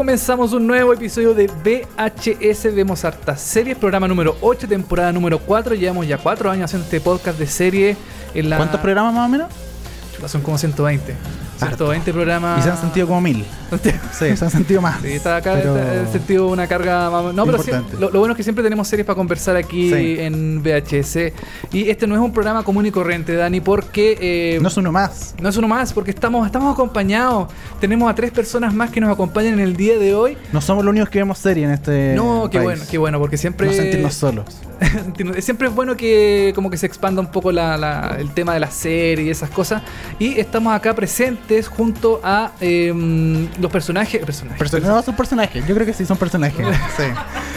Comenzamos un nuevo episodio de VHS Vemos Hartas Series, programa número 8, temporada número 4. Llevamos ya 4 años haciendo este podcast de serie. En la... ¿Cuántos programas más o menos? Son como 120. 120 programas. Y se han sentido como mil. Sí, se han sentido más. Sí, está acá Pero- está- he sentido una carga más- No, pero sí, lo, lo bueno es que siempre tenemos series para conversar aquí Sí. en VHS. Y este no es un programa común y corriente, Dani, porque. eh, No es uno más. no es uno más, porque estamos, estamos acompañados. Tenemos a tres personas más que nos acompañan en el día de hoy. No somos los únicos que vemos serie en este. no, qué país. bueno, qué bueno, porque siempre. No sentirnos solos. siempre es bueno que como que se expanda un poco la- la- el tema de la serie y esas cosas. Y estamos acá presentes junto a em, los personajes. personajes Perso- no, son personajes. Yo creo que sí, son personajes. Sí.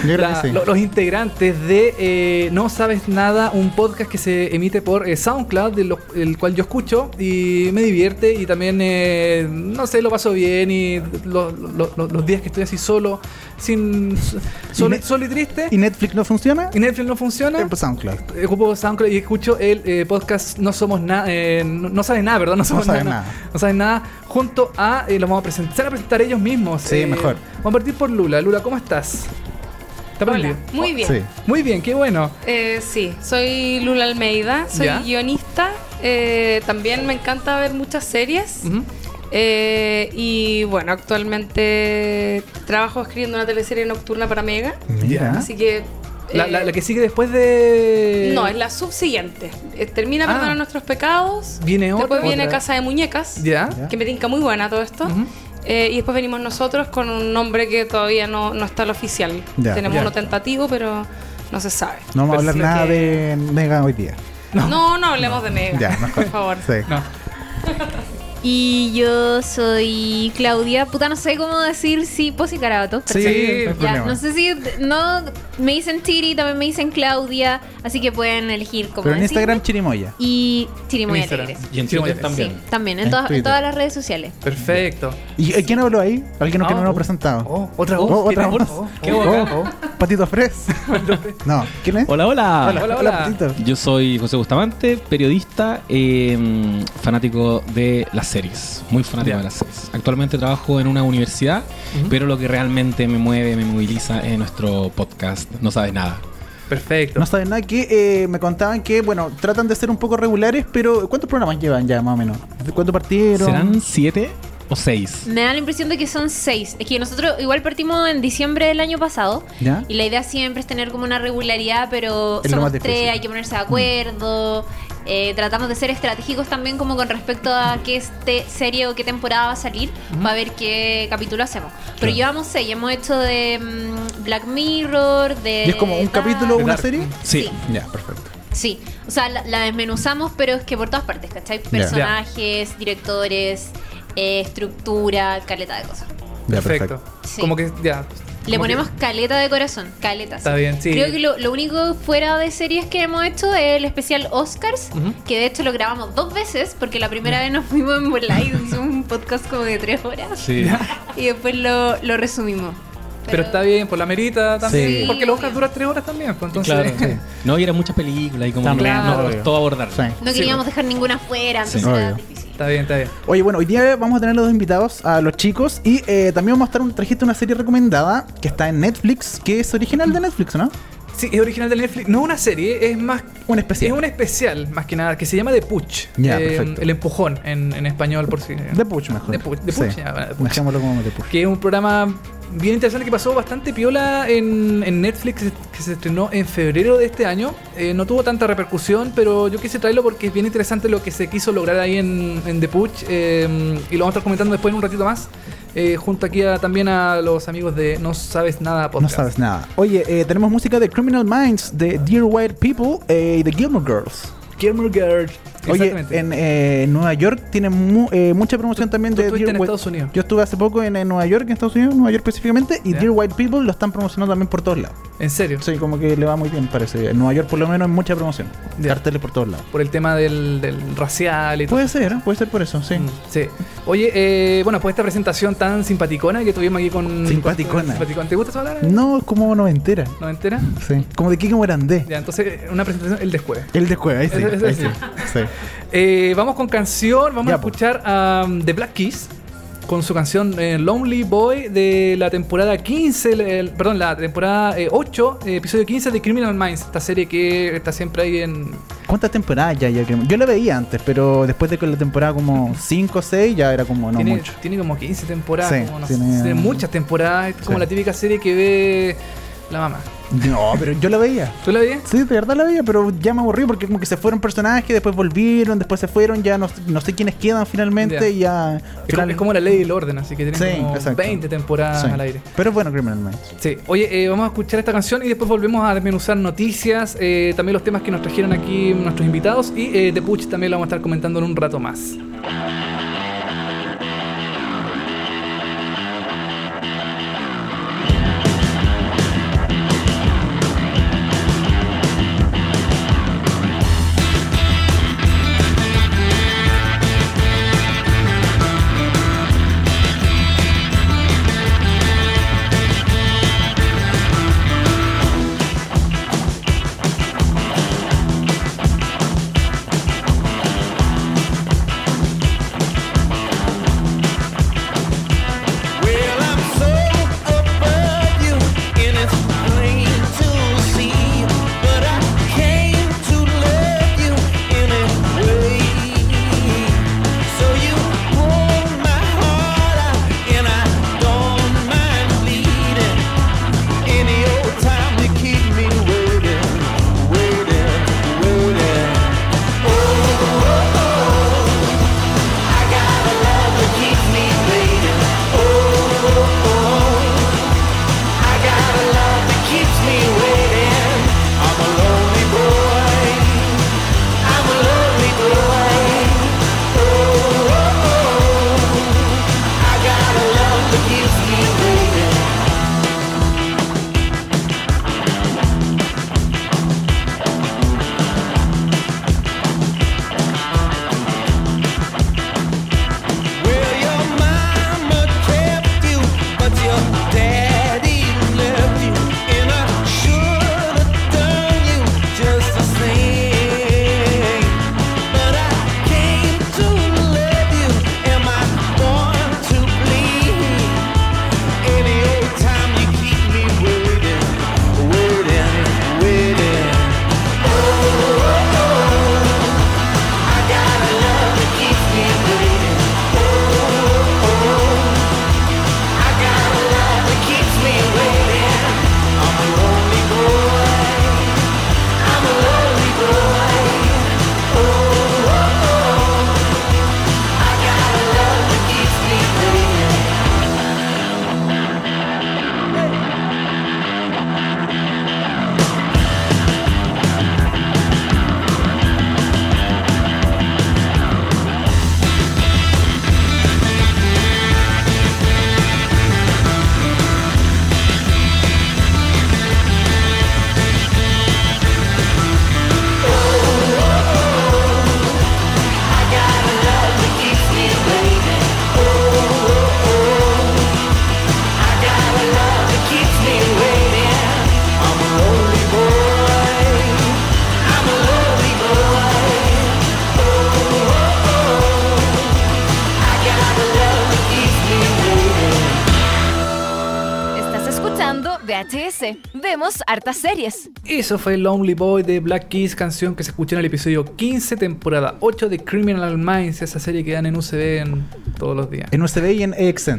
Yo creo la- que sí. lo- los integrantes de eh, No Sabes Nada, un podcast que se emite por eh, SoundCloud, de lo- el cual yo escucho y me divierte y también, eh, no sé, lo paso bien y lo- lo- lo- los días que estoy así solo, sin solo, ne- solo y triste, ¿Y Netflix no funciona? y Netflix no funciona. SoundCloud. Ocupo SoundCloud y escucho el eh, podcast No Somos Nada, no, no saben nada, ¿verdad? No somos saben nada. nada. No saben nada. Junto a, eh, los vamos a presentar, se van a presentar ellos mismos. Sí, mejor. Vamos a partir por Lula. Lula, ¿cómo estás? ¿Está Hola, prendido? muy bien. Sí. Muy bien, qué bueno. Eh, sí, soy Lula Almeida, soy Ya. guionista. eh, también me encanta ver muchas series. Eh, y bueno, actualmente trabajo escribiendo una teleserie nocturna para Mega. Mira. Así que. La, eh, la- la que sigue después de. No, es la subsiguiente. Eh, termina Ah. Perdona nuestros pecados. Viene otra. Después viene otra. Casa de Muñecas. ¿Ya? Que me tinca muy buena todo esto. Eh, y después venimos nosotros con un nombre que todavía no, no está al oficial. Ya. Tenemos uno tentativo, pero no se sabe. No vamos a hablar nada de Mega hoy día. No, no, hablemos de Mega. Ya, por favor. Sí. No. Y yo soy Claudia. Puta, no sé cómo decir si Pos y Carabato. Sí, Sí, no Ya, sé si. No, me dicen Tiri, también me dicen Claudia. Así que pueden elegir cómo Pero en decirme. Instagram, Chirimoya. Y Chirimoya. Alegres. Y en Twitter también. Sí, también, en, En todas- en todas las redes sociales. Perfecto. ¿Y eh, quién habló ahí? Alguien que Ah, no nos oh. ha presentado. Oh, otra Oh, voz. otra ¿Quién es? voz. Oh, Qué oh, oh. Patito Fres. no, ¿quién es? Hola, hola. Hola, hola. Patito. Yo soy José Bustamante, periodista, eh, fanático de las series, muy fanático Ya. de las series. Actualmente trabajo en una universidad, Ujú. pero lo que realmente me mueve, me moviliza es nuestro podcast. No sabes nada. Perfecto. No saben nada que eh, me contaban que, bueno, tratan de ser un poco regulares, pero ¿cuántos programas llevan ya más o menos? ¿De cuánto partieron? ¿Serán siete o seis? Me da la impresión de que son seis. Es que nosotros igual partimos en diciembre del año pasado. ¿Ya? Y la idea siempre es tener como una regularidad, pero más tres, hay que ponerse de acuerdo. Eh, tratamos de ser estratégicos también como con respecto a qué este serie o qué temporada va a salir para ver qué capítulo hacemos. Pero Claro. llevamos seis, hemos hecho de mm, Black Mirror, de... ¿Y es como un Dark. capítulo o una Dark. serie? Sí. Ya, perfecto. Sí, o sea, la, la desmenuzamos, pero es que por todas partes, ¿cachai? Personajes, directores, eh, estructura, caleta de cosas. Ya, Perfecto. Sí. Como que ya. Le que- ponemos caleta de corazón, caleta. Está sí. bien, sí. Creo que lo, lo único fuera de series que hemos hecho es el especial Oscars, que de hecho lo grabamos dos veces, porque la primera vez nos fuimos en live, hicimos un podcast como de tres horas, Sí. y después lo, lo resumimos. Pero está bien, por la merita también. Sí. Porque los Oscars duran tres horas también. pues, entonces. Claro. No, y eran muchas películas y como no costó abordar. Sí. No Sí, queríamos dejar ninguna fuera, Sí. entonces era Obvio. difícil. Está bien, está bien. Oye, bueno, hoy día vamos a tener a los dos invitados, a los chicos, y eh, también vamos a estar un, trajiste una serie recomendada que está en Netflix, que es original de Netflix, ¿no? Sí, es original de Netflix. No una serie, es más. Un especial. Es un especial, más que nada, que se llama The. Ya, perfecto. El empujón en, en español, por si. The Push mejor. The Push, The Sí. Push, ya, bueno, The como The Push. que es un programa bien interesante que pasó bastante piola en, en Netflix, que se estrenó en febrero de este año. Eh, no tuvo tanta repercusión, pero yo quise traerlo porque es bien interesante lo que se quiso lograr ahí en, en The Puch. eh, y lo vamos a estar comentando después en un ratito más. eh, junto aquí a- también a los amigos de No Sabes Nada No Podcast. sabes nada. Oye, eh, tenemos música de Criminal Minds, de Dear White People y de Gilmore Girls. Gilmore Girls. Oye, en eh, Nueva York tiene mu- eh, mucha promoción también tú de estuviste en White- Estados Unidos. Yo estuve hace poco en, en Nueva York, en Estados Unidos, Nueva York específicamente, y. Dear White People lo están promocionando también por todos lados. En serio. Sí, como que le va muy bien, parece. En Nueva York por lo menos hay mucha promoción. Ya. Carteles por todos lados. Por el tema del, del racial y todo. Puede ser, ¿eh? puede ser por eso, sí. Mm, Sí. Oye, eh, bueno, pues esta presentación tan simpaticona que tuvimos aquí con. Simpaticona. simpaticona. ¿Te gusta esa palabra? No, es como noventera. ¿No me entera? Sí. Como de Kiko Morandé. Ya, entonces, una presentación el después. El de Cueva, ahí sí. Ahí sí. sí. Eh, vamos con canción, vamos Ya, a escuchar a um, The Black Keys con su canción eh, Lonely Boy de la temporada 15, el- el- perdón, la temporada eh, 8, eh, episodio 15 de Criminal Minds, esta serie que está siempre ahí en... ¿Cuántas temporadas ya? ya Yo la veía antes, pero después de que la temporada como 5 o 6 ya era como no tiene, mucho. tiene como 15 temporadas, Sí, como, no sé, tiene- tiene muchas temporadas, es como Sí. la típica serie que ve la mamá. No, pero yo la veía. ¿Tú la veías? Sí, de verdad la veía, pero ya me aburrí porque como que se fueron personajes, después volvieron, después se fueron, ya no, no sé quiénes quedan finalmente Ya. y ya... Es como, final- es como la ley y el orden, así que tiene Sí, como exacto. 20 temporadas Sí. al aire. Pero bueno Criminal Minds. Sí, oye, eh, vamos a escuchar esta canción y después volvemos a desmenuzar noticias, eh, también los temas que nos trajeron aquí nuestros invitados y eh, The Puch también lo vamos a estar comentando en un rato más. Hartas series. Eso fue Lonely Boy de Black Keys, canción que se escuchó en el episodio 15, temporada 8 de Criminal Minds, esa serie que dan en UCB en todos los días. En USB y en EXN.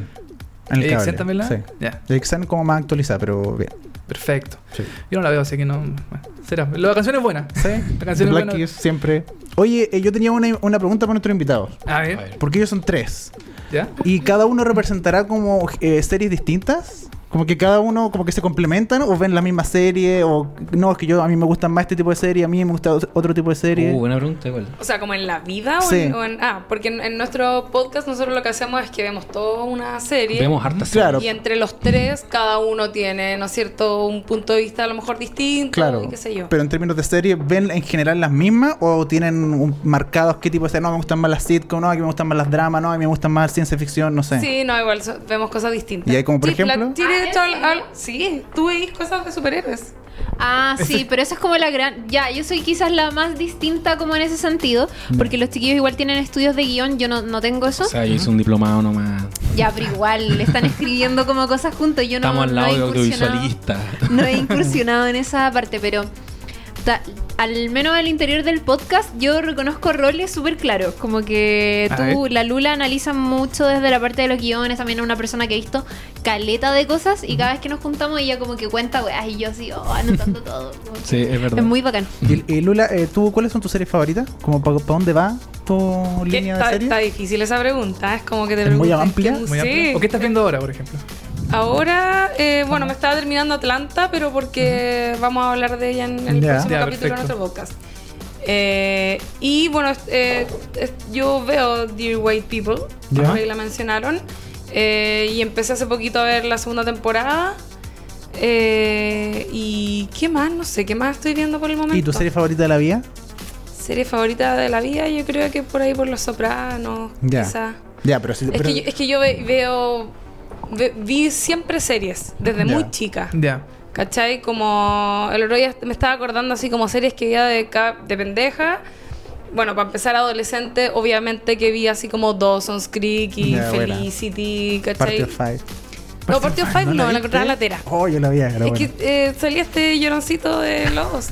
En el ¿AXN cable. también la? Sí. Ya. EXN como más actualizada, pero bien. Perfecto. Sí. Yo no la veo, así que no. bueno, será. La canción es buena. Sí. La canción es Black buena. Keys siempre. Oye, eh, yo tenía una, una pregunta para nuestros invitados. A ver, Porque ellos son tres. ¿ya? Y cada uno representará como eh, series distintas. Como que cada uno como que se complementan o ven la misma serie o no, es que yo a mí me gustan más este tipo de serie, a mí me gusta otro tipo de serie. Uh, buena pregunta, igual. O sea, como en la vida o, Sí. en, o en- Ah, porque en, en nuestro podcast nosotros lo que hacemos es que vemos toda una serie. Vemos hartas Claro. Y entre los tres, cada uno tiene, ¿no es cierto?, un punto de vista a lo mejor distinto. Claro. Y qué sé yo. Pero en términos de serie, ¿ven en general las mismas o tienen un- marcados qué tipo de serie? No, me gustan más las sitcoms, no, a mí me gustan más las dramas, no, a mí me gustan más ciencia ficción, no sé. Sí, no, igual so- vemos cosas distintas. ¿Y hay como, por Sí, la- ejemplo? Sí, de hecho, al- al- sí, tú veis cosas de superhéroes. Ah, sí, pero eso es como la gran... Ya, yo soy quizás la más distinta como en ese sentido, porque los chiquillos igual tienen estudios de guion, yo no, no tengo eso. O sea, yo hice un diplomado nomás. Ya, pero igual, están escribiendo como cosas juntos, yo no, Estamos al no he lado de incursionado- audiovisualista. no he incursionado en esa parte, pero ta- al menos al interior del podcast yo reconozco roles súper claros, como que tú, la Lula analiza mucho desde la parte de los guiones, también es una persona que ha visto caleta de cosas y cada vez que nos juntamos ella como que cuenta weas y yo así, oh, anotando todo. Sí, es verdad. Es muy bacán. Y, y Lula, eh, ¿tú cuáles son tus series favoritas? ¿Como para dónde va tu línea de serie? está difícil esa pregunta. Es como que te ¿Es muy amplia? qué- Muy sí. amplio. ¿O qué estás viendo ahora, por ejemplo? Ahora, eh, bueno, me estaba terminando Atlanta, pero porque vamos a hablar de ella en el próximo capítulo de perfecto. nuestro podcast. Eh, y bueno, eh, yo veo Dear White People, Ya. por ahí la mencionaron, eh, y empecé hace poquito a ver la segunda temporada. Eh, y qué más, no sé, qué más estoy viendo por el momento. ¿Y tu serie favorita de la vida? Serie favorita de la vida, yo creo que por ahí por Los Sopranos, Ya. quizá. Ya, pero si... Es, pero- que yo, es que yo ve- veo, ve- vi siempre series, desde muy chica. Ya. ¿Cachai? Como el otro día me estaba acordando así como series que veía de, de pendeja. Bueno, para empezar adolescente, obviamente que vi así como Dawson's Creek y Ya, buena. Felicity, Party ¿cachai? of Five. No, Party of Five no, la encontraba en la tera. Oh, yo la vi, era Es buena. que eh, salía este lloroncito de Lost.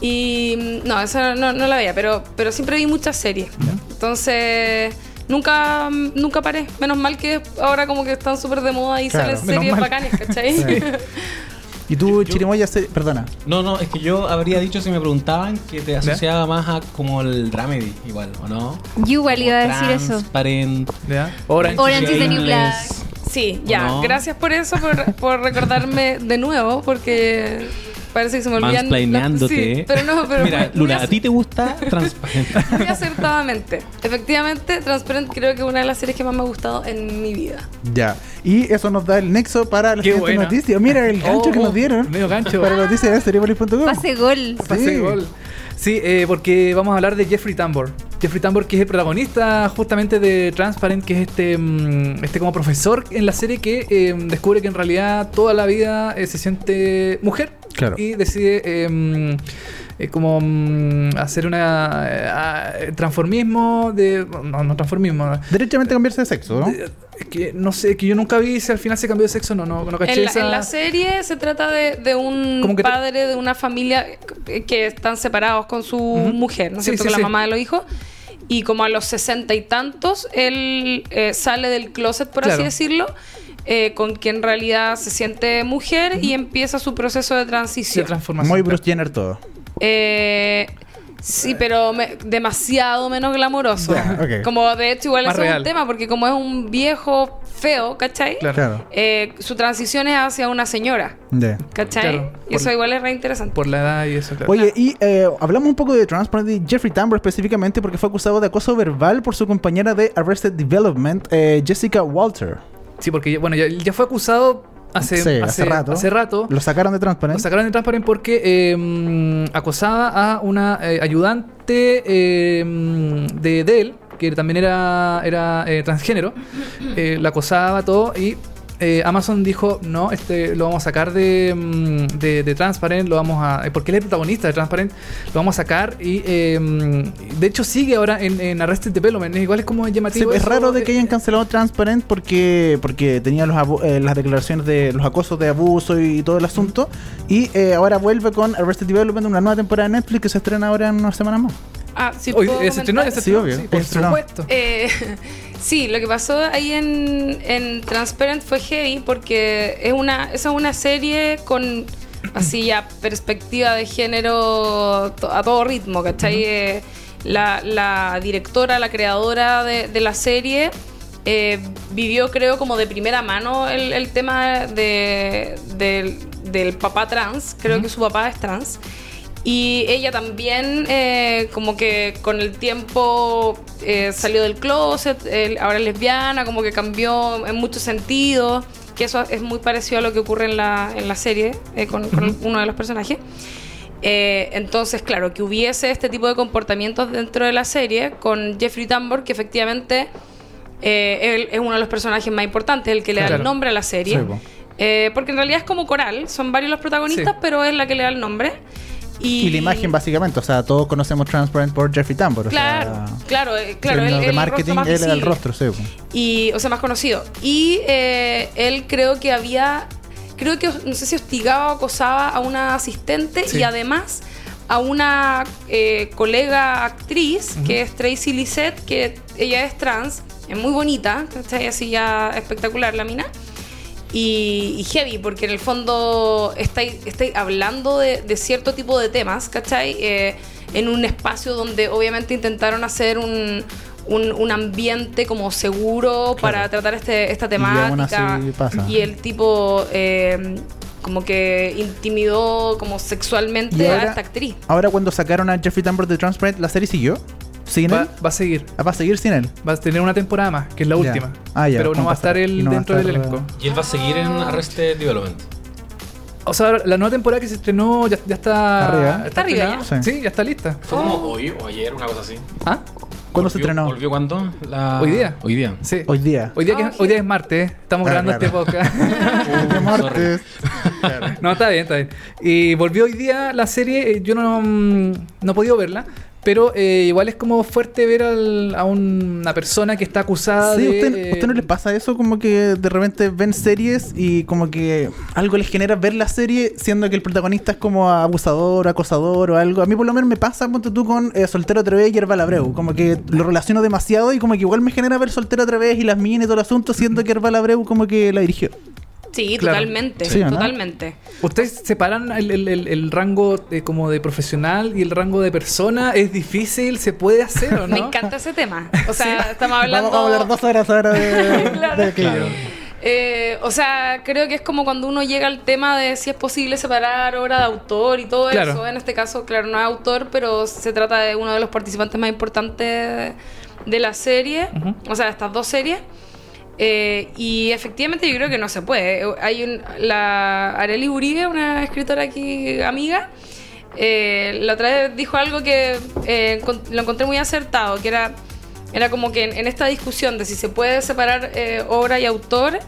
Y mm, no, eso no, no la veía, pero, pero siempre vi muchas series. Entonces, nunca, nunca paré. Menos mal que ahora como que están súper de moda y Claro, salen series mal. bacanes, ¿cachai? Sí. ¿Y tú, Chirimoya, perdona? No, no, es que yo habría dicho si me preguntaban que te asociaba más a como el dramedy, igual, ¿o no? Yo igual iba a decir eso. Transparent. ¿Ya? Orange. Orange is the New. Black. Sí, ya. no? Gracias por eso, por, por recordarme de nuevo, porque parece que se me olvidan. Mansplaineándote. Sí, pero no, pero. Mira, ac- ¿a ti te gusta Transparent? Muy acertadamente. Efectivamente, Transparent creo que es una de las series que más me ha gustado en mi vida. Ya. Y eso nos da el nexo para la Qué siguiente buena. noticia. Mira el gancho Oh, que nos dieron. medio gancho. Para la noticia de seriepolis.com. Pase gol. Pase gol. Sí, eh, porque vamos a hablar de Jeffrey Tambor. Jeffrey Tambor, que es el protagonista justamente de Transparent, que es este, mm, este como profesor en la serie que eh, descubre que en realidad toda la vida eh, se siente mujer. Claro. Y decide eh, eh, como mm, hacer una eh, transformismo de... No, no transformismo. Derechamente cambiarse de sexo, ¿no? Eh, Es que no sé, que yo nunca vi si al final se cambió de sexo no, no, no caché En la, esa- en la serie se trata de, de un que te- padre de una familia que- están separados con su Ujú. mujer, ¿no es Sí, cierto? sí, con la sí. mamá de los hijos. Y como a los sesenta y tantos, él eh, sale del closet, por así Claro. decirlo, eh, con que en realidad se siente mujer y empieza su proceso de de transición. transformación. Muy Bruce Jenner todo. Eh, sí, pero me- demasiado menos glamoroso. Ya, ok. Como de hecho igual Más eso es real. un tema, porque como es un viejo feo, ¿cachai? Claro. Claro. Eh, su transición es hacia una señora, Ya. ¿cachai? Claro, y por- eso igual es re interesante. Por la edad y eso, claro. Oye, y eh, hablamos un poco de Transparent y Jeffrey Tambor específicamente porque fue acusado de acoso verbal por su compañera de Arrested Development, eh, Jessica Walter. Sí, porque bueno, ya, ya fue acusado hace, Sí, hace rato. Hace rato. Lo sacaron de Transparent. Lo sacaron de Transparent porque eh, mm, acosaba a una eh, ayudante eh, de, de él, que también era, era eh, transgénero. Eh, la acosaba todo y eh, Amazon dijo, no, este lo vamos a sacar de, mm, de, de Transparent, lo vamos a... eh, Porque él es el protagonista de Transparent, lo vamos a sacar y eh, mm, de hecho sigue ahora en, en Arrested Development. Igual es como Sí, llamativo. es raro de eh, que hayan cancelado Transparent porque porque tenía los abu- eh, las declaraciones de los acosos de abuso y, todo el asunto. Y eh, ahora vuelve con Arrested Development, una nueva temporada de Netflix que se estrena ahora en unas semanas más. Ah, sí, Hoy, ¿puedo eh, se estrenó, ya comentar? se Sí, estrenó, obvio, sí, por estrenó. supuesto. Eh, sí, lo que pasó ahí en, en Transparent fue heavy porque es una, esa es una serie con así ya perspectiva de género to- a todo ritmo, ¿cachai? Eh, la, la directora, la creadora de, de la serie eh, vivió, creo, como de primera mano el, el tema de, del, del papá trans. Creo que su papá es trans. Y ella también, eh, como que con el tiempo eh, salió del closet, eh, ahora es lesbiana, como que cambió en muchos sentidos, que eso es muy parecido a lo que ocurre en la, en la serie eh, con, con uno de los personajes. Eh, entonces, claro, que hubiese este tipo de comportamientos dentro de la serie con Jeffrey Tambor, que efectivamente él es uno de los personajes más importantes, el que le da Claro. el nombre a la serie. Sí, porque en realidad es como coral, son varios los protagonistas, Sí. pero es la que le da el nombre. Y, Y la imagen, básicamente, o sea, todos conocemos Transparent por Jeffrey Tambor. o Claro, sea, claro, eh, claro. términos él de el marketing, él era el rostro, sí. y o sea más conocido y eh, él creo que había creo que no sé si hostigaba o acosaba a una asistente Sí. y además a una eh, colega actriz que es Tracy Lisette que ella es trans es muy bonita ¿cachai? así ya espectacular la mina y, y heavy, porque en el fondo estáis, estáis hablando de, de cierto tipo de temas, ¿cachai? Eh, en un espacio donde obviamente intentaron hacer un, un, un ambiente como seguro para tratar este, esta temática. Y el tipo eh, como que intimidó como sexualmente a esta actriz. Ahora, cuando sacaron a Jeffrey Tambor de Transparent, ¿la serie siguió? ¿Sin Va, él? va a seguir. Ah, ¿Va a seguir sin él? Va a tener una temporada más, que es la Ya. última. Ah, ya, Pero no ¿cómo va a estar él Y no dentro del estar, elenco. Y él va a seguir en Arrested Development. O sea, la nueva temporada que se estrenó ya, ya está. Arriba. Está arriba estrenada. ya. Sí. ya está lista. Fue como hoy o ayer, una cosa así. ¿Ah? ¿Cuándo se Volvió- estrenó? ¿Volvió cuándo? La- Hoy día. Hoy día. Sí. Hoy día. Hoy día, que- Ah, hoy día es martes, ¿eh? estamos Ah, grabando claro. este podcast. De martes. no, está bien, está bien. Y volvió hoy día la serie, eh, yo no, mm, no he podido verla, pero eh, igual es como fuerte ver al- a una persona que está acusada Sí, de... ¿usted, ¿usted no les pasa eso? Como que de repente ven series y como que algo les genera ver la serie siendo que el protagonista es como abusador, acosador o algo. A mí por lo menos me pasa, ponte tú, con eh, Soltero otra vez y Herbal Abreu. Como que lo relaciono demasiado y como que igual me genera ver Soltero otra vez y las minas y todo el asunto siendo que Herbal Abreu como que la dirigió. Sí, Claro. totalmente, Sí, ¿o no? totalmente. ¿Ustedes separan el, el- el- el rango de, como de profesional y el rango de persona? ¿Es difícil? ¿Se puede hacer o no? Me encanta ese tema. O sea, estamos hablando... Vamos, a hablar dos horas ahora de, Claro. de aquello. Eh, o sea, creo que es como cuando uno llega al tema de si es posible separar obra de autor y todo Claro. eso. En este caso, claro, no es autor, pero se trata de uno de los participantes más importantes de la serie, Ujú. o sea, de estas dos series. Eh, y efectivamente yo creo que no se puede. Eh, Hay un, la Arely Uribe, una escritora aquí amiga, eh, la otra vez dijo algo que eh, lo encontré muy acertado, que era, era como que en, en esta discusión de si se puede separar eh, obra y autor,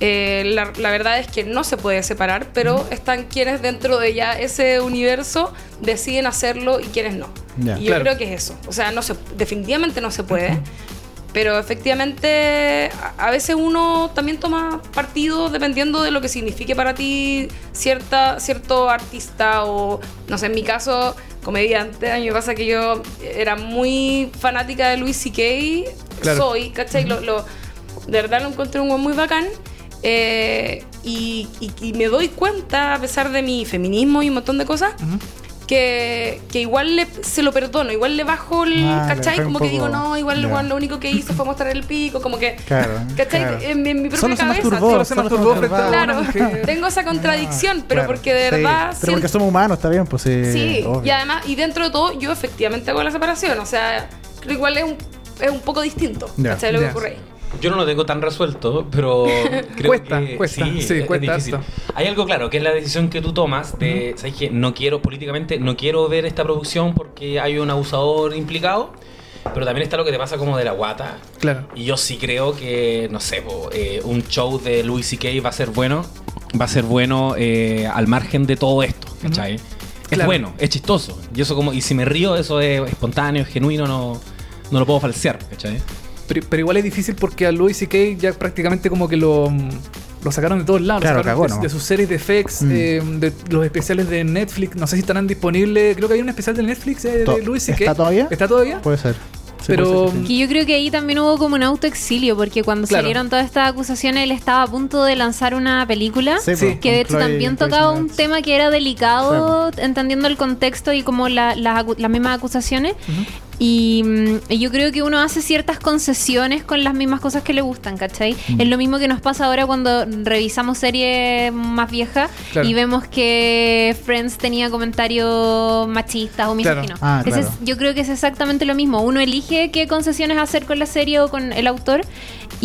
eh, la, la verdad es que no se puede separar, pero están quienes dentro de ya ese universo deciden hacerlo y quienes no. Ya. y yo Claro. creo que es eso. O sea, no se, definitivamente no se puede. Pero efectivamente, a, veces uno también toma partido dependiendo de lo que signifique para ti cierta, cierto artista o, no sé, en mi caso, comediante. A mí me pasa que yo era muy fanática de Louis C.K. Claro. Soy, ¿cachai? Lo- lo- de verdad lo encontré un muy bacán. eh, y, y- y me doy cuenta, a pesar de mi feminismo y un montón de cosas, que, que igual le, se lo perdono, igual le bajo el, Ah, ¿cachai? Como que digo, no, igual. Juan lo único que hizo fue mostrar el pico, como que, Claro. ¿cachai? claro. En, en mi propia Solo se cabeza. masturbó, Solo se solo masturbó frente a masturbaba. Claro, tengo esa contradicción, pero Claro, porque de sí. verdad Pero porque siento- somos humanos, está bien, pues sí. Sí, obvio. y además, y dentro de todo, yo efectivamente hago la separación. O sea, creo que igual es un, es un poco distinto. Ya. ¿Cachai? Lo que ocurre ahí. Yo no lo tengo tan resuelto, pero creo Cuesta, que cuesta, sí, es cuesta. Hay algo claro, que es la decisión que tú tomas de, ¿sabes qué? No quiero, políticamente, no quiero ver esta producción porque hay un abusador implicado, pero también está lo que te pasa como de la guata. Claro. Y yo sí creo que, no sé, po, eh, un show de Louis C.K. va a ser bueno, va a ser bueno eh, al margen de todo esto, ¿cachai? Es Claro. bueno, es chistoso. Y eso como, y si me río, eso es espontáneo, es genuino, no, no lo puedo falsear, ¿cachai? Pero, pero igual es difícil porque a Louis C.K. ya prácticamente como que lo, lo sacaron de todos lados. Claro, lo sacaron de, sus series de FX, Mm. eh, de los especiales de Netflix. No sé si estarán disponibles. Creo que hay un especial de Netflix eh, To- de Louis C.K. ¿Está todavía? ¿Está todavía? Puede ser. Sí, Pero- ser que sí. Que yo creo que ahí también hubo como un autoexilio, porque cuando Claro. salieron todas estas acusaciones, él estaba a punto de lanzar una película. Sí, pues, Que de hecho Chloe- también tocaba un tema que era delicado, entendiendo el contexto y como la- las, mismas acusaciones. Mm, y yo creo que uno hace ciertas concesiones con las mismas cosas que le gustan, ¿cachai? Es lo mismo que nos pasa ahora cuando revisamos series más viejas Claro. y vemos que Friends tenía comentarios machistas o Claro. misóginos. Ah, claro. es- yo creo que es exactamente lo mismo. Uno elige qué concesiones hacer con la serie o con el autor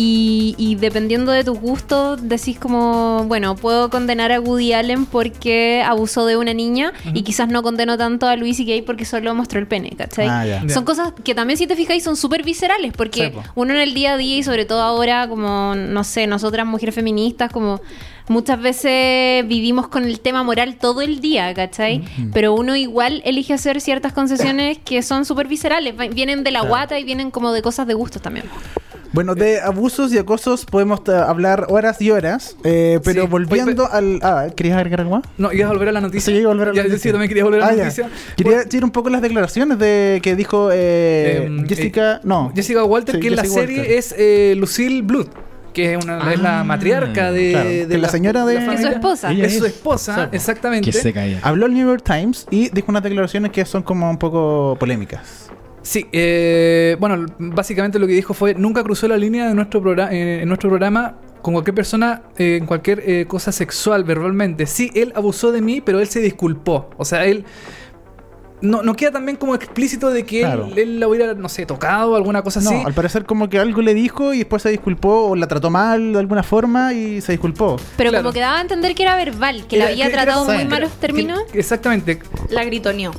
y, y dependiendo de tus gustos decís como, bueno, puedo condenar a Woody Allen porque abusó de una niña y quizás no condeno tanto a Louis C.K. porque solo mostró el pene, ¿cachai? Ah. Son cosas que también si te fijáis son súper viscerales porque uno en el día a día y sobre todo ahora como, no sé, nosotras mujeres feministas como... Muchas veces vivimos con el tema moral todo el día, ¿cachai? Pero uno igual elige hacer ciertas concesiones que son súper viscerales. Vienen de la guata y vienen como de cosas de gustos también. Bueno, de abusos y acosos podemos eh, hablar horas y horas, eh, pero Sí. volviendo al... Ah, ¿querías agregar algo más? No, ibas a volver a la noticia. Sí, iba a volver a la Ya, yo sí, también quería volver a Ah, la ya. noticia. Quería decir un poco las declaraciones de que dijo eh, Em, Jessica... eh, no. Jessica Walter, Sí, que en la Jessica serie Walter. es eh, Lucille Blood, que es, una, es la Ah, matriarca de, claro, de que la señora de- Es su familia. esposa. Ella Es su es. esposa, exactamente. Que se caía. Habló el New York Times y dijo unas declaraciones que son como un poco polémicas. Sí, eh, bueno, básicamente lo que dijo fue, nunca cruzó la línea de nuestro programa, en nuestro programa con cualquier persona eh, en cualquier eh, cosa sexual, verbalmente. Sí, él abusó de mí, pero él se disculpó. O sea, él... No, no queda también como explícito de que Claro. él, él la hubiera, no sé, tocado o alguna cosa No, así. al parecer como que algo le dijo y después se disculpó o la trató mal de alguna forma y se disculpó. Pero Claro. como que daba a entender que era verbal, que la había que- que era- tratado en muy malos Que- términos. Exactamente. La gritoneó.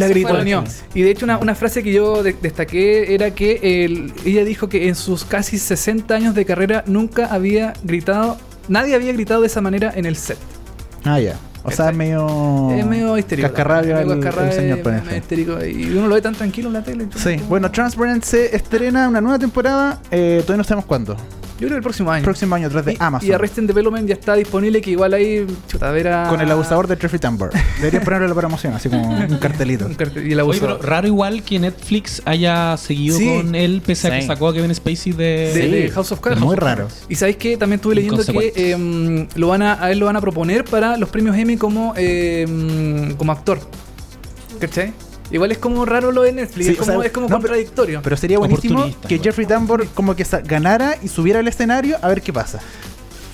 La gritoneó. Y de hecho una, una frase que yo de- destaqué era que el- ella dijo que en sus casi 60 años de carrera nunca había gritado, nadie había gritado de esa manera en el set. Ah, ya. O sea, es medio... es medio histérico. Cascarrabia Medio el, el señor medio parece. histérico. Y uno lo ve tan tranquilo en la tele. Sí, bueno, Transparent se estrena una nueva temporada, eh, todavía no sabemos cuándo. Yo creo que el próximo año. Próximo año, a través de Y- Amazon. Y Arrested Development ya está disponible, que igual ahí, chuta, ver a... Con el abusador de Jeffrey Tambor. Deberían ponerle la promoción, así como un cartelito. Un cartel- Y el Oye, abusador. pero raro igual que Netflix haya seguido Sí. con él, pese a que Sí. sacó a Kevin Spacey de, de, de House of Cards. Muy raro. Y sabéis que también estuve leyendo que em, lo van a, a él lo van a proponer para los premios Emmy como, em, como actor. ¿Cachai? Igual es como raro lo de Netflix, Sí, es o como, sea, es como no, pero- contradictorio. Pero sería buenísimo que igual. Jeffrey Tambor como que ganara y subiera al escenario a ver qué pasa.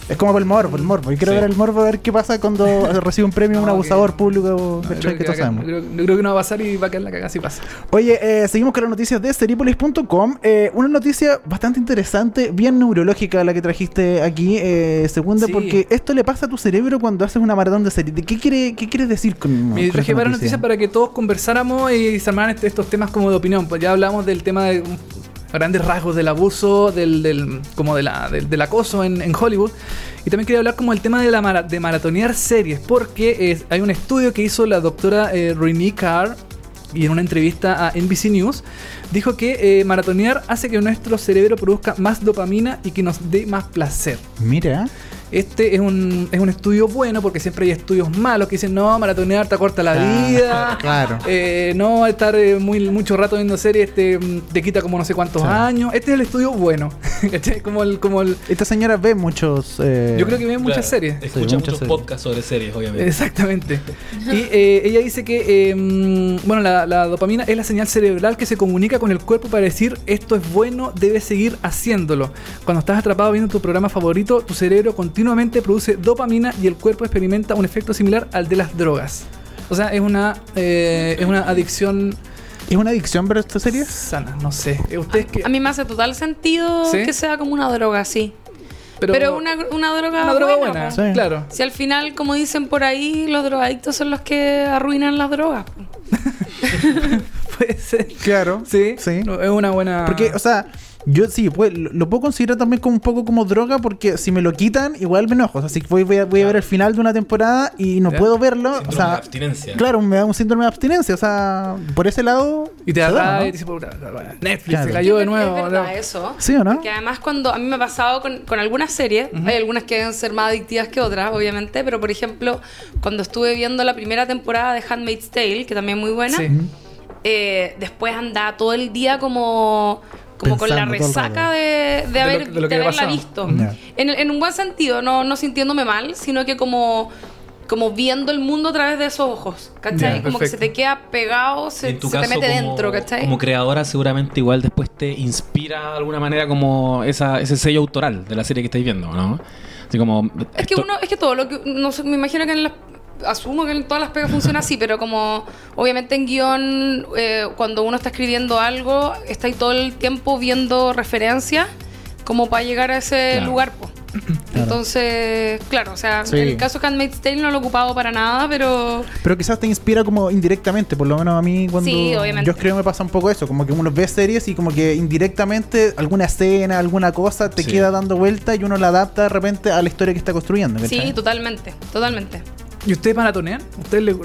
Es como por el morbo, el morbo. Yo quiero Sí. ver el morbo a ver qué pasa cuando recibe un premio un No, abusador que- público No, creo que que todos sabemos. creo- que no va a pasar y va a quedar la cagada si pasa. Oye, eh, seguimos con las noticias de Seripolis.com. Eh, una noticia bastante interesante, bien neurológica la que trajiste aquí, eh, segunda, Sí. porque esto le pasa a tu cerebro cuando haces una maratón de series. ¿De ¿Qué, quiere, qué quieres decir con, Me traje varias noticia? noticias para que todos conversáramos y se armaran estos temas como de opinión. Pues ya hablamos del tema de grandes rasgos del abuso, del, del- como de la, del, del acoso en, Hollywood. Y también quería hablar como el tema de, la de maratonear series, porque hay un estudio que hizo la doctora eh, Renee Carr y en una entrevista a NBC News dijo que eh, maratonear hace que nuestro cerebro produzca más dopamina y que nos dé más placer. Mira, Este es un, es un estudio bueno porque siempre hay estudios malos que dicen, no, maratonear te corta la vida. claro. Eh, no, estar eh, muy, mucho rato viendo series te, te quita como no sé cuántos Sí. años. Este es el estudio bueno. ¿Cachai? como el, como el, esta señora ve muchos... eh, yo creo que ve muchas series. Escucha muchos series. podcasts sobre series, obviamente. Exactamente. Y eh, ella dice que, eh, mm, bueno, la, la dopamina es la señal cerebral que se comunica con el cuerpo para decir esto es bueno, debes seguir haciéndolo. Cuando estás atrapado viendo tu programa favorito, tu cerebro continuamente produce dopamina y el cuerpo experimenta un efecto similar al de las drogas. O sea, es una, eh, es una adicción ¿Es una adicción ver estas series? sana, no sé. Eh, Ustedes que... A mí me hace total sentido ¿Sí? que sea como una droga, sí. Pero, una, una droga una droga buena. Sí. claro. Si al final, como dicen por ahí, los drogadictos son los que arruinan las drogas. Puede ser. Claro. Sí, Sí. no, es una buena... Porque, o sea, yo sí, pues, lo, puedo considerar también como un poco como droga porque si me lo quitan, igual me enojo. O sea, si voy, voy a, voy a ver el final de una temporada y no Ya. puedo verlo, o Síndrome sea, de abstinencia. claro, me da un síndrome de abstinencia. O sea, por ese lado. y te da, ¿no? y dices, "Puta, Netflix Claro. se cayó de Es nuevo. verdad ¿no? eso. ¿Sí o no? Porque además cuando a mí me ha pasado con, con algunas series, hay algunas que deben ser más adictivas que otras, obviamente, pero por ejemplo, cuando estuve viendo la primera temporada de Handmaid's Tale, que también es muy buena, Sí. eh, después andaba todo el día como, como con la resaca de, de, lo- haber, de lo de había haberla pasado. visto. Ya. En, en un buen sentido, no, no sintiéndome mal, sino que como como viendo el mundo a través de esos ojos, ¿cachai? Ya, como que se te queda pegado, se, en tu se te caso, mete como, dentro, ¿cachai? como creadora, seguramente igual después te inspira de alguna manera como esa, ese sello autoral de la serie que estáis viendo, ¿no? Así como. Es que uno, es que todo lo que, no sé, me imagino que en las, asumo que en todas las pegas funciona así, pero como obviamente en guion, eh, cuando uno está escribiendo algo, está ahí todo el tiempo viendo referencias como para llegar a ese Claro. lugar, po. Entonces, claro, o sea, Sí. en el caso de Handmaid's Tale no lo he ocupado para nada, pero Pero quizás te inspira como indirectamente, por lo menos a mí cuando Sí, obviamente. yo escribo me pasa un poco eso, como que uno ve series y como que indirectamente alguna escena, alguna cosa te Sí. queda dando vuelta y uno la adapta de repente a la historia que está construyendo. ¿cachai? sí, totalmente, totalmente. ¿Y ustedes maratonean? ¿Ustedes le-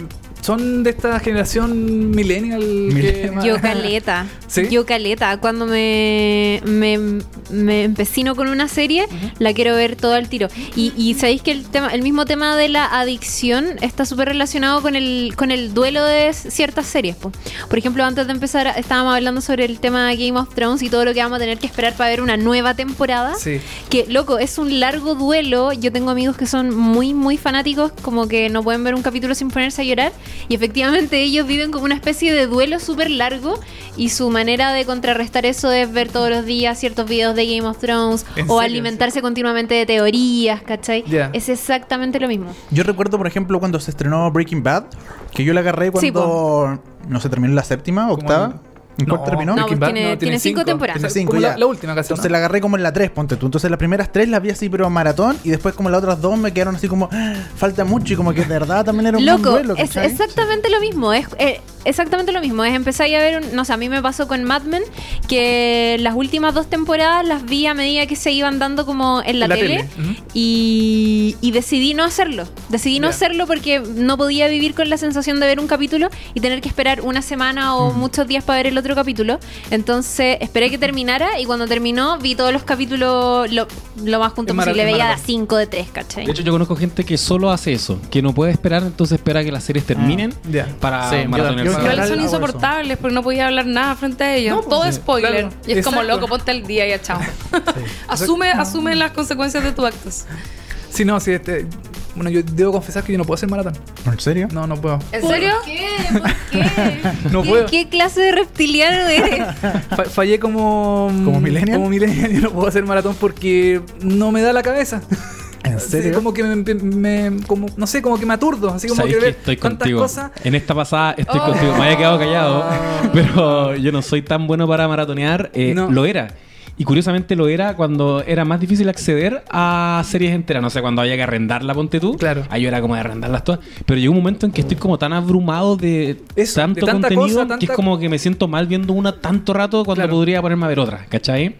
son de esta generación millennial? ma- Yo caleta. ¿Sí? Yo caleta. Cuando me, me, me empecino con una serie, la quiero ver todo al tiro. Y, y sabéis que el tema, el mismo tema de la adicción está súper relacionado con el, con el duelo de ciertas series. po. Por ejemplo, antes de empezar, estábamos hablando sobre el tema de Game of Thrones y todo lo que vamos a tener que esperar para ver una nueva temporada. Sí. Que, loco, es un largo duelo. Yo tengo amigos que son muy, muy fanáticos, como que no pueden ver un capítulo sin ponerse a llorar. Y efectivamente ellos viven como una especie de duelo súper largo. Y su manera de contrarrestar eso es ver todos los días ciertos videos de Game of Thrones ¿En o serio? alimentarse continuamente de teorías, ¿cachai? Ya. Es exactamente lo mismo. Yo recuerdo, por ejemplo, cuando se estrenó Breaking Bad, que yo la agarré Sí, cuando no se terminó la séptima, octava. ¿En cuál terminó? No, Breaking Bad, tiene- tiene cinco temporadas. Tiene cinco ya. la, la última casi. Entonces ¿no? la agarré como en la 3, ponte tú. Entonces las primeras tres las vi así, pero maratón. Y después como las otras dos me quedaron así como, "Ah, falta mucho. Y como que de verdad también era un buen Loco, duelo, es exactamente lo mismo. Es eh, exactamente lo mismo. Es empezar a ver, un- no sé, a mí me pasó con Mad Men que las últimas dos temporadas las vi a medida que se iban dando como en la, En la tele, y, y decidí no hacerlo. Decidí no hacerlo porque no podía vivir con la sensación de ver un capítulo y tener que esperar una semana o Mm. muchos días para ver el otro capítulo. Entonces esperé que terminara y cuando terminó vi todos los capítulos lo, lo más junto En posible. Veía maratón. 5 de 3, ¿cachai? De hecho, yo conozco gente que solo hace eso, que no puede esperar, entonces espera que las series terminen ya. para Sí, yo- Igual son insoportables porque no podía hablar nada frente a ellos. No, pues, Todo spoiler. claro. Y es como loco, ponte al día y ya chao. asume, asume las consecuencias de tus actos. Sí, no, sí. Este, bueno, yo debo confesar que yo no puedo hacer maratón. ¿En serio? No, no puedo. ¿En serio? qué? ¿Por qué? No ¿Qué, puedo. qué clase de reptiliano eres? Fa- fallé como. ¿Como millennial? Como millennial. Yo no puedo hacer maratón porque no me da la cabeza. ¿En Sí, serio? como que me, me- como, no sé, como que me aturdo. Así como que que ver estoy tantas contigo. cosas. En esta pasada estoy Oh. contigo. Me había quedado callado, pero yo no soy tan bueno para maratonear. Eh, No. Lo era. Y curiosamente lo era cuando era más difícil acceder a series enteras. No sé, cuando había que arrendarla, ponte tú. Claro. Ahí yo era como de arrendarlas todas. Pero llegó un momento en que estoy como tan abrumado de Eso, tanto de contenido cosa, que es como que me siento mal viendo una tanto rato cuando Claro. podría ponerme a ver otra, ¿cachai?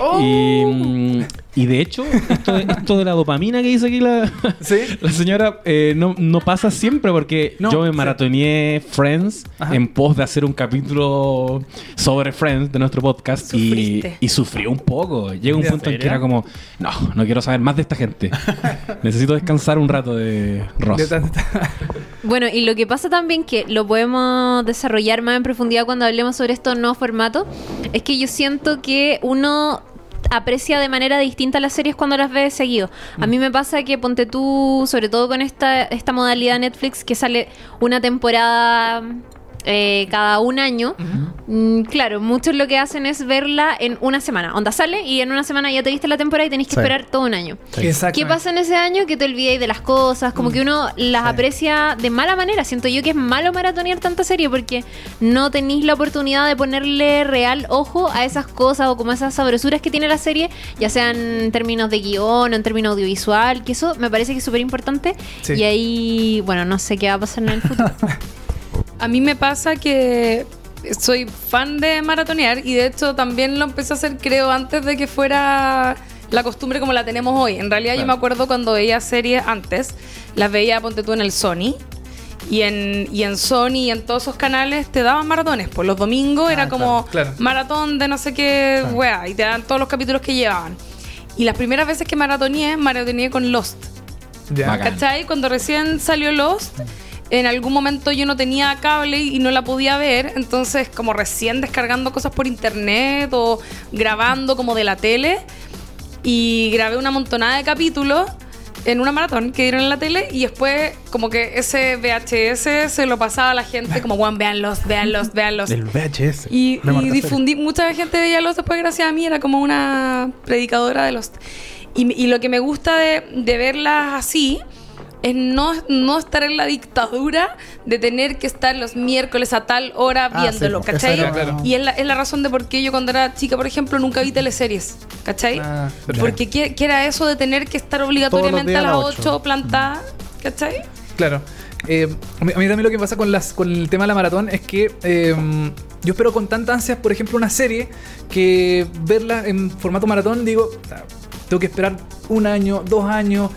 Oh. Y, mm, y de hecho, esto, de- esto de la dopamina que dice aquí la, Sí. la señora eh, no, no pasa siempre porque No, yo me sí. maratoneé Friends Ajá. en pos de hacer un capítulo sobre Friends de nuestro podcast y, y un poco. Llega un ¿En punto en que era como, no, no quiero saber más de esta gente. Necesito descansar un rato de Ross. De tanta- Bueno, y lo que pasa también que lo podemos desarrollar más en profundidad cuando hablemos sobre estos nuevos formatos, es que yo siento que uno aprecia de manera distinta las series cuando las ves seguido. A mí me pasa que ponte tú, sobre todo con esta, esta modalidad Netflix, que sale una temporada eh, cada un año. Mm, claro, muchos lo que hacen es verla en una semana. Onda sale y en una semana ya te viste la temporada y tenés que Sí. esperar todo un año. Exactamente. ¿Qué pasa en ese año? Que te olvidáis de las cosas, como que uno las Sí. aprecia de mala manera. Siento yo que es malo maratonear tanta serie porque no tenéis la oportunidad de ponerle real ojo a esas cosas o como esas sabrosuras que tiene la serie, ya sean en términos de guion o en términos audiovisual, que eso me parece que es súper importante. Sí. Y ahí, bueno, no sé qué va a pasar en el futuro. A mí me pasa que soy fan de maratonear y de hecho también lo empecé a hacer creo antes de que fuera la costumbre como la tenemos hoy. En realidad yo me acuerdo cuando veía series antes, las veía, ponte tú en el Sony. Y en, y en Sony y en todos esos canales te daban maratones. Pues los domingos era Ah, como claro, claro. maratón de no sé qué wea. Y te dan todos los capítulos que llevaban. Y las primeras veces que maratoneé, maratoneé con Lost. Ya. Bacán. ¿Cachai? Cuando recién salió Lost, en algún momento yo no tenía cable y no la podía ver, entonces como recién descargando cosas por internet o grabando como de la tele y grabé una montonada de capítulos en una maratón que dieron en la tele y después como que ese VHS se lo pasaba a la gente como, Juan, véanlos, véanlos, véanlos. El VHS. Y, y difundí, mucha gente veía los después gracias a mí, era como una predicadora de los... Y, y lo que me gusta de, de verlas así es no, no estar en la dictadura de tener que estar los miércoles a tal hora Ah, viéndolo, sí, ¿cachai? Y es la, es la razón de por qué yo cuando era chica, por ejemplo, nunca vi teleseries, ¿cachai? Ah. Porque ¿qué, qué era eso de tener que estar obligatoriamente a las las 8 ocho. plantada, ¿cachai? Claro. Eh, a, mí, a mí también lo que me pasa con, las, con el tema de la maratón es que eh, yo espero con tanta ansia, por ejemplo, una serie que verla en formato maratón, digo, "Ah, tengo que esperar un año, dos años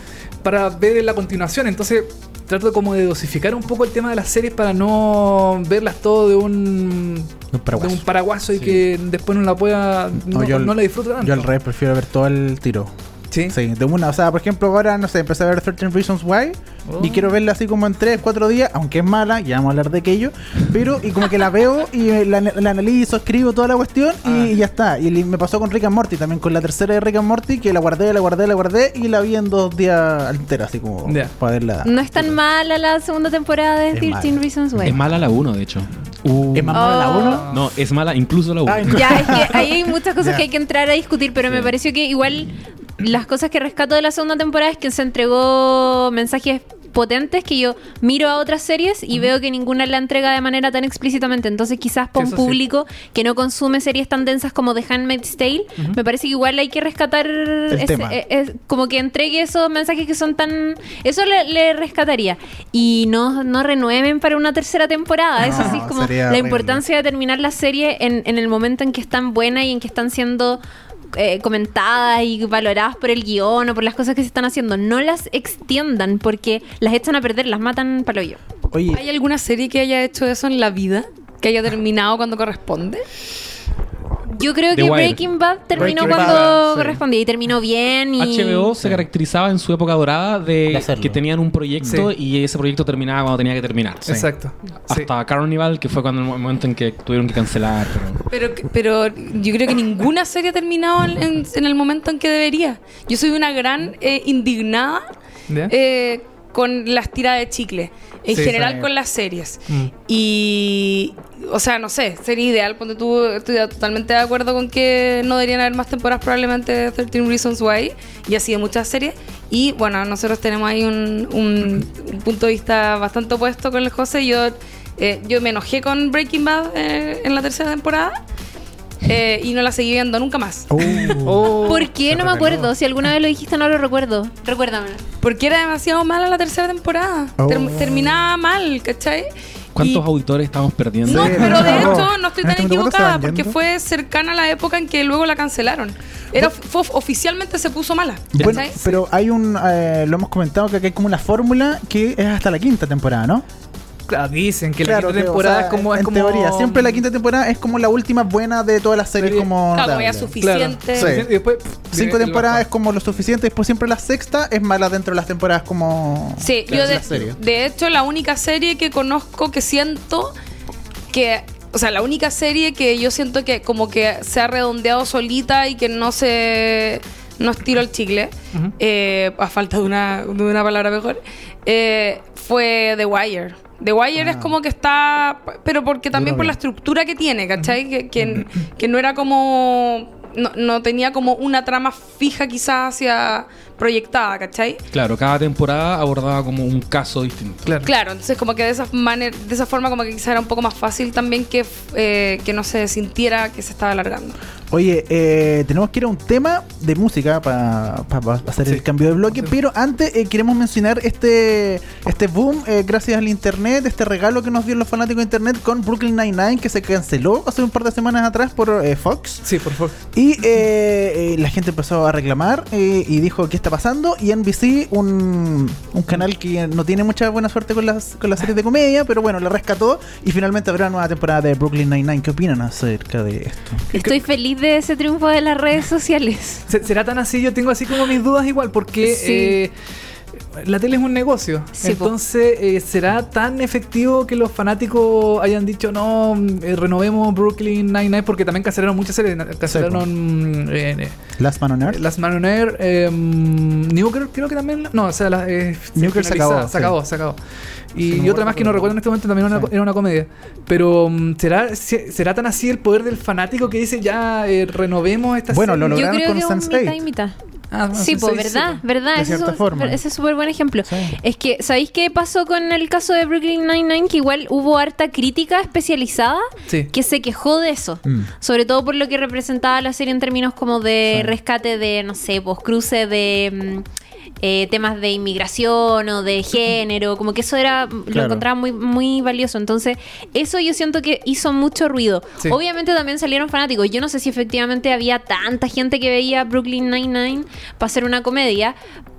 para ver la continuación. Entonces trato como de dosificar un poco el tema de las series para no verlas todo de un, De un paraguaso. de un paraguaso y que después no la pueda, no, yo, no la disfruto tanto. Yo al revés prefiero ver todo el tiro. ¿Sí? Sí, de una. O sea, por ejemplo, ahora, no sé, empecé a ver 13 Reasons Why Oh. y quiero verla así como en 3, 4 días, aunque es mala, ya vamos a hablar de aquello. Pero, y como que la veo y eh, la, la analizo, escribo toda la cuestión y, Ah. ya está. Y me pasó con Rick and Morty también, con la tercera de Rick and Morty, que la guardé, la guardé, la guardé y la vi en dos días enteros, así como Ya. para verla. No es tan mala la segunda temporada de Es 13 mala. Reasons Why. Es mala la 1, de hecho. Uh. ¿Es más mala la Oh. 1? No, es mala incluso la 1. Ah, Ya, es que ahí hay muchas cosas que hay que entrar a discutir, pero me pareció que igual las cosas que rescato de la segunda temporada es que se entregó mensajes potentes que yo miro a otras series y veo que ninguna la entrega de manera tan explícitamente. Entonces, quizás para un Eso sí. público que no consume series tan densas como The Handmaid's Tale, me parece que igual hay que rescatar eh, como que entregue esos mensajes que son tan eso le, le rescataría y no, no renueven para una tercera temporada. Eso No, sí es como la horrible. importancia de terminar la serie en, en el momento en que están buenas y en que están siendo eh, comentadas y valoradas por el guion o por las cosas que se están haciendo. No las extiendan porque las echan a perder, las matan para yo. Oye, ¿Hay alguna serie que haya hecho eso en la vida? Que haya terminado cuando corresponde. Yo creo The que Wire. Breaking Bad terminó Breaking cuando Bad, sí. correspondía y terminó bien y HBO se caracterizaba en su época dorada de, que tenían un proyecto Sí. y ese proyecto terminaba cuando tenía que terminar. Exacto. Sí. Hasta Carnival, que fue cuando el momento en que tuvieron que cancelar. Pero... Pero, pero yo creo que ninguna serie ha terminado en, en- en el momento en que debería. Yo soy una gran eh, indignada ¿Ya? eh, con las tiras de chicle. En Sí, general sí. con las series. Mm. Y, o sea, no sé, sería ideal. Ponte tú, estoy totalmente de acuerdo con que no deberían haber más temporadas probablemente de 13 Reasons Why. Y así de muchas series. Y bueno, nosotros tenemos ahí un, un- un punto de vista bastante opuesto con el José. Yo, eh, yo me enojé con Breaking Bad eh, en la tercera temporada. Eh, y no la seguí viendo nunca más. uh, Oh, ¿Por qué? No me reveló. acuerdo. Si alguna vez lo dijiste, no lo recuerdo. Recuérdamelo. Porque era demasiado mala la tercera temporada. Oh. Term- terminaba mal, ¿cachai? ¿Cuántos Y- auditores estamos perdiendo? No, pero de hecho no estoy tan este momento, ¿cuántos se equivocada porque fue cercana a la época en que luego la cancelaron. Era fue- oficialmente se puso mala. bueno, pero hay un. eh, lo hemos comentado que aquí hay como una fórmula que es hasta la quinta temporada, ¿no? Claro, dicen que Claro, la quinta o temporada sea, es como. Es en como teoría, siempre la quinta temporada es como la última buena de todas las series Serie. como. Claro, como ya suficiente. Sí. Y después, pff, Cinco temporadas es como lo suficiente, después siempre la sexta es mala dentro de las temporadas como. Sí, yo de, de hecho la única serie que conozco que siento que, o sea, la única serie que yo siento que como que se ha redondeado solita y que no se, no estiró el chicle, eh, a falta de una, de una palabra mejor, eh, fue The Wire. The Wire es como que está, pero porque también por la estructura que tiene, ¿cachai? Que, que, que no era como, no, no tenía como una trama fija quizás hacia proyectada, ¿cachai? Claro, cada temporada abordaba como un caso distinto. Claro. Claro, entonces como que de esa manera, de esa forma como que quizá era un poco más fácil también que, eh, que no se sintiera que se estaba alargando. Oye, eh, tenemos que ir a un tema de música para hacer el cambio de bloque, pero antes eh, queremos mencionar este este boom eh, gracias al internet, este regalo que nos dio los fanáticos de internet con Brooklyn Nine-Nine que se canceló hace un par de semanas atrás por eh, Fox. Sí, por favor. Y eh, eh, la gente empezó a reclamar eh, y dijo qué está pasando. Y NBC, un, un canal que no tiene mucha buena suerte con las, con las series de comedia, pero bueno, la rescató. Y finalmente habrá nueva temporada de Brooklyn Nine-Nine. ¿Qué opinan acerca de esto? Estoy feliz de ese triunfo de las redes sociales. Se- ¿Será tan así? Yo tengo así como mis dudas igual, porque Sí. eh, la tele es un negocio. Sí. Entonces, eh, ¿será tan efectivo que los fanáticos hayan dicho no, eh, renovemos Brooklyn Nine-Nine? Porque también cancelaron muchas series. Cancelaron eh, Last Man on Earth. Last Man on Air, eh, New Girl, creo que también. No, o sea, la, eh, New Girl se acabó, Se sí. acabó, se acabó. Y, Sí, otra más que no recuerdo en este momento también era una, Sí. era una comedia. Pero, mm, ¿será, se- ¿será tan así el poder del fanático que dice ya eh, renovemos esta Bueno, serie? lo Yo lograron creo con que es un Sense8. mitad y mitad. Ah, bueno, Sí, sí, pues, sí, ¿verdad? sí. ¿Verdad? De Ese es, cierta un- forma. ese es súper buen ejemplo. Sí. Es que, ¿sabéis qué pasó con el caso de Brooklyn Nine-Nine? Que igual hubo harta crítica especializada Sí. que se quejó de eso. Mm. Sobre todo por lo que representaba la serie en términos como de Sí. rescate de, no sé, pues cruce de... mm, eh, temas de inmigración o de género, como que eso era, lo encontraba muy, muy valioso. Entonces, eso yo siento que hizo mucho ruido. Sí. Obviamente también salieron fanáticos. Yo no sé si efectivamente había tanta gente que veía Brooklyn Nine-Nine para hacer una comedia,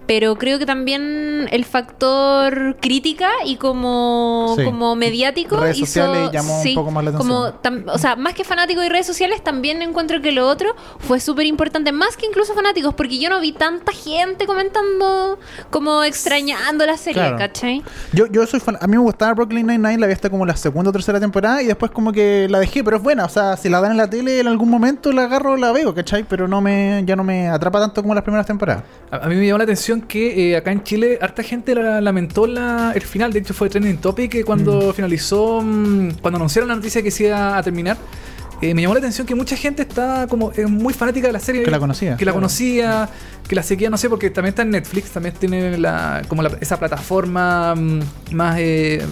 pero creo que también el factor crítica y como, Sí. como mediático Redes hizo- sociales llamó un poco más la atención. como tam- o sea, más que fanáticos y redes sociales, también encuentro que lo otro fue súper importante, más que incluso fanáticos, porque yo no vi tanta gente comentando como extrañando la serie, Claro. ¿cachai? Yo, yo soy fan. A mí me gustaba Brooklyn Nine-Nine, la vi hasta como la segunda o tercera temporada y después como que la dejé, pero es buena. O sea, si la dan en la tele en algún momento la agarro, la veo, ¿cachai? Pero no me, ya no me atrapa tanto como las primeras temporadas. A, a mí me llamó la atención que eh, acá en Chile harta gente la- lamentó la- el final. De hecho, fue trending topic que cuando finalizó, mm, cuando anunciaron la noticia que se iba a terminar. eh, me llamó la atención que mucha gente está como eh, muy fanática de la serie. Que la conocía, Que la conocía, que la seguía, no sé, porque también está en Netflix, también tiene la, como la- esa plataforma mm, más, eh,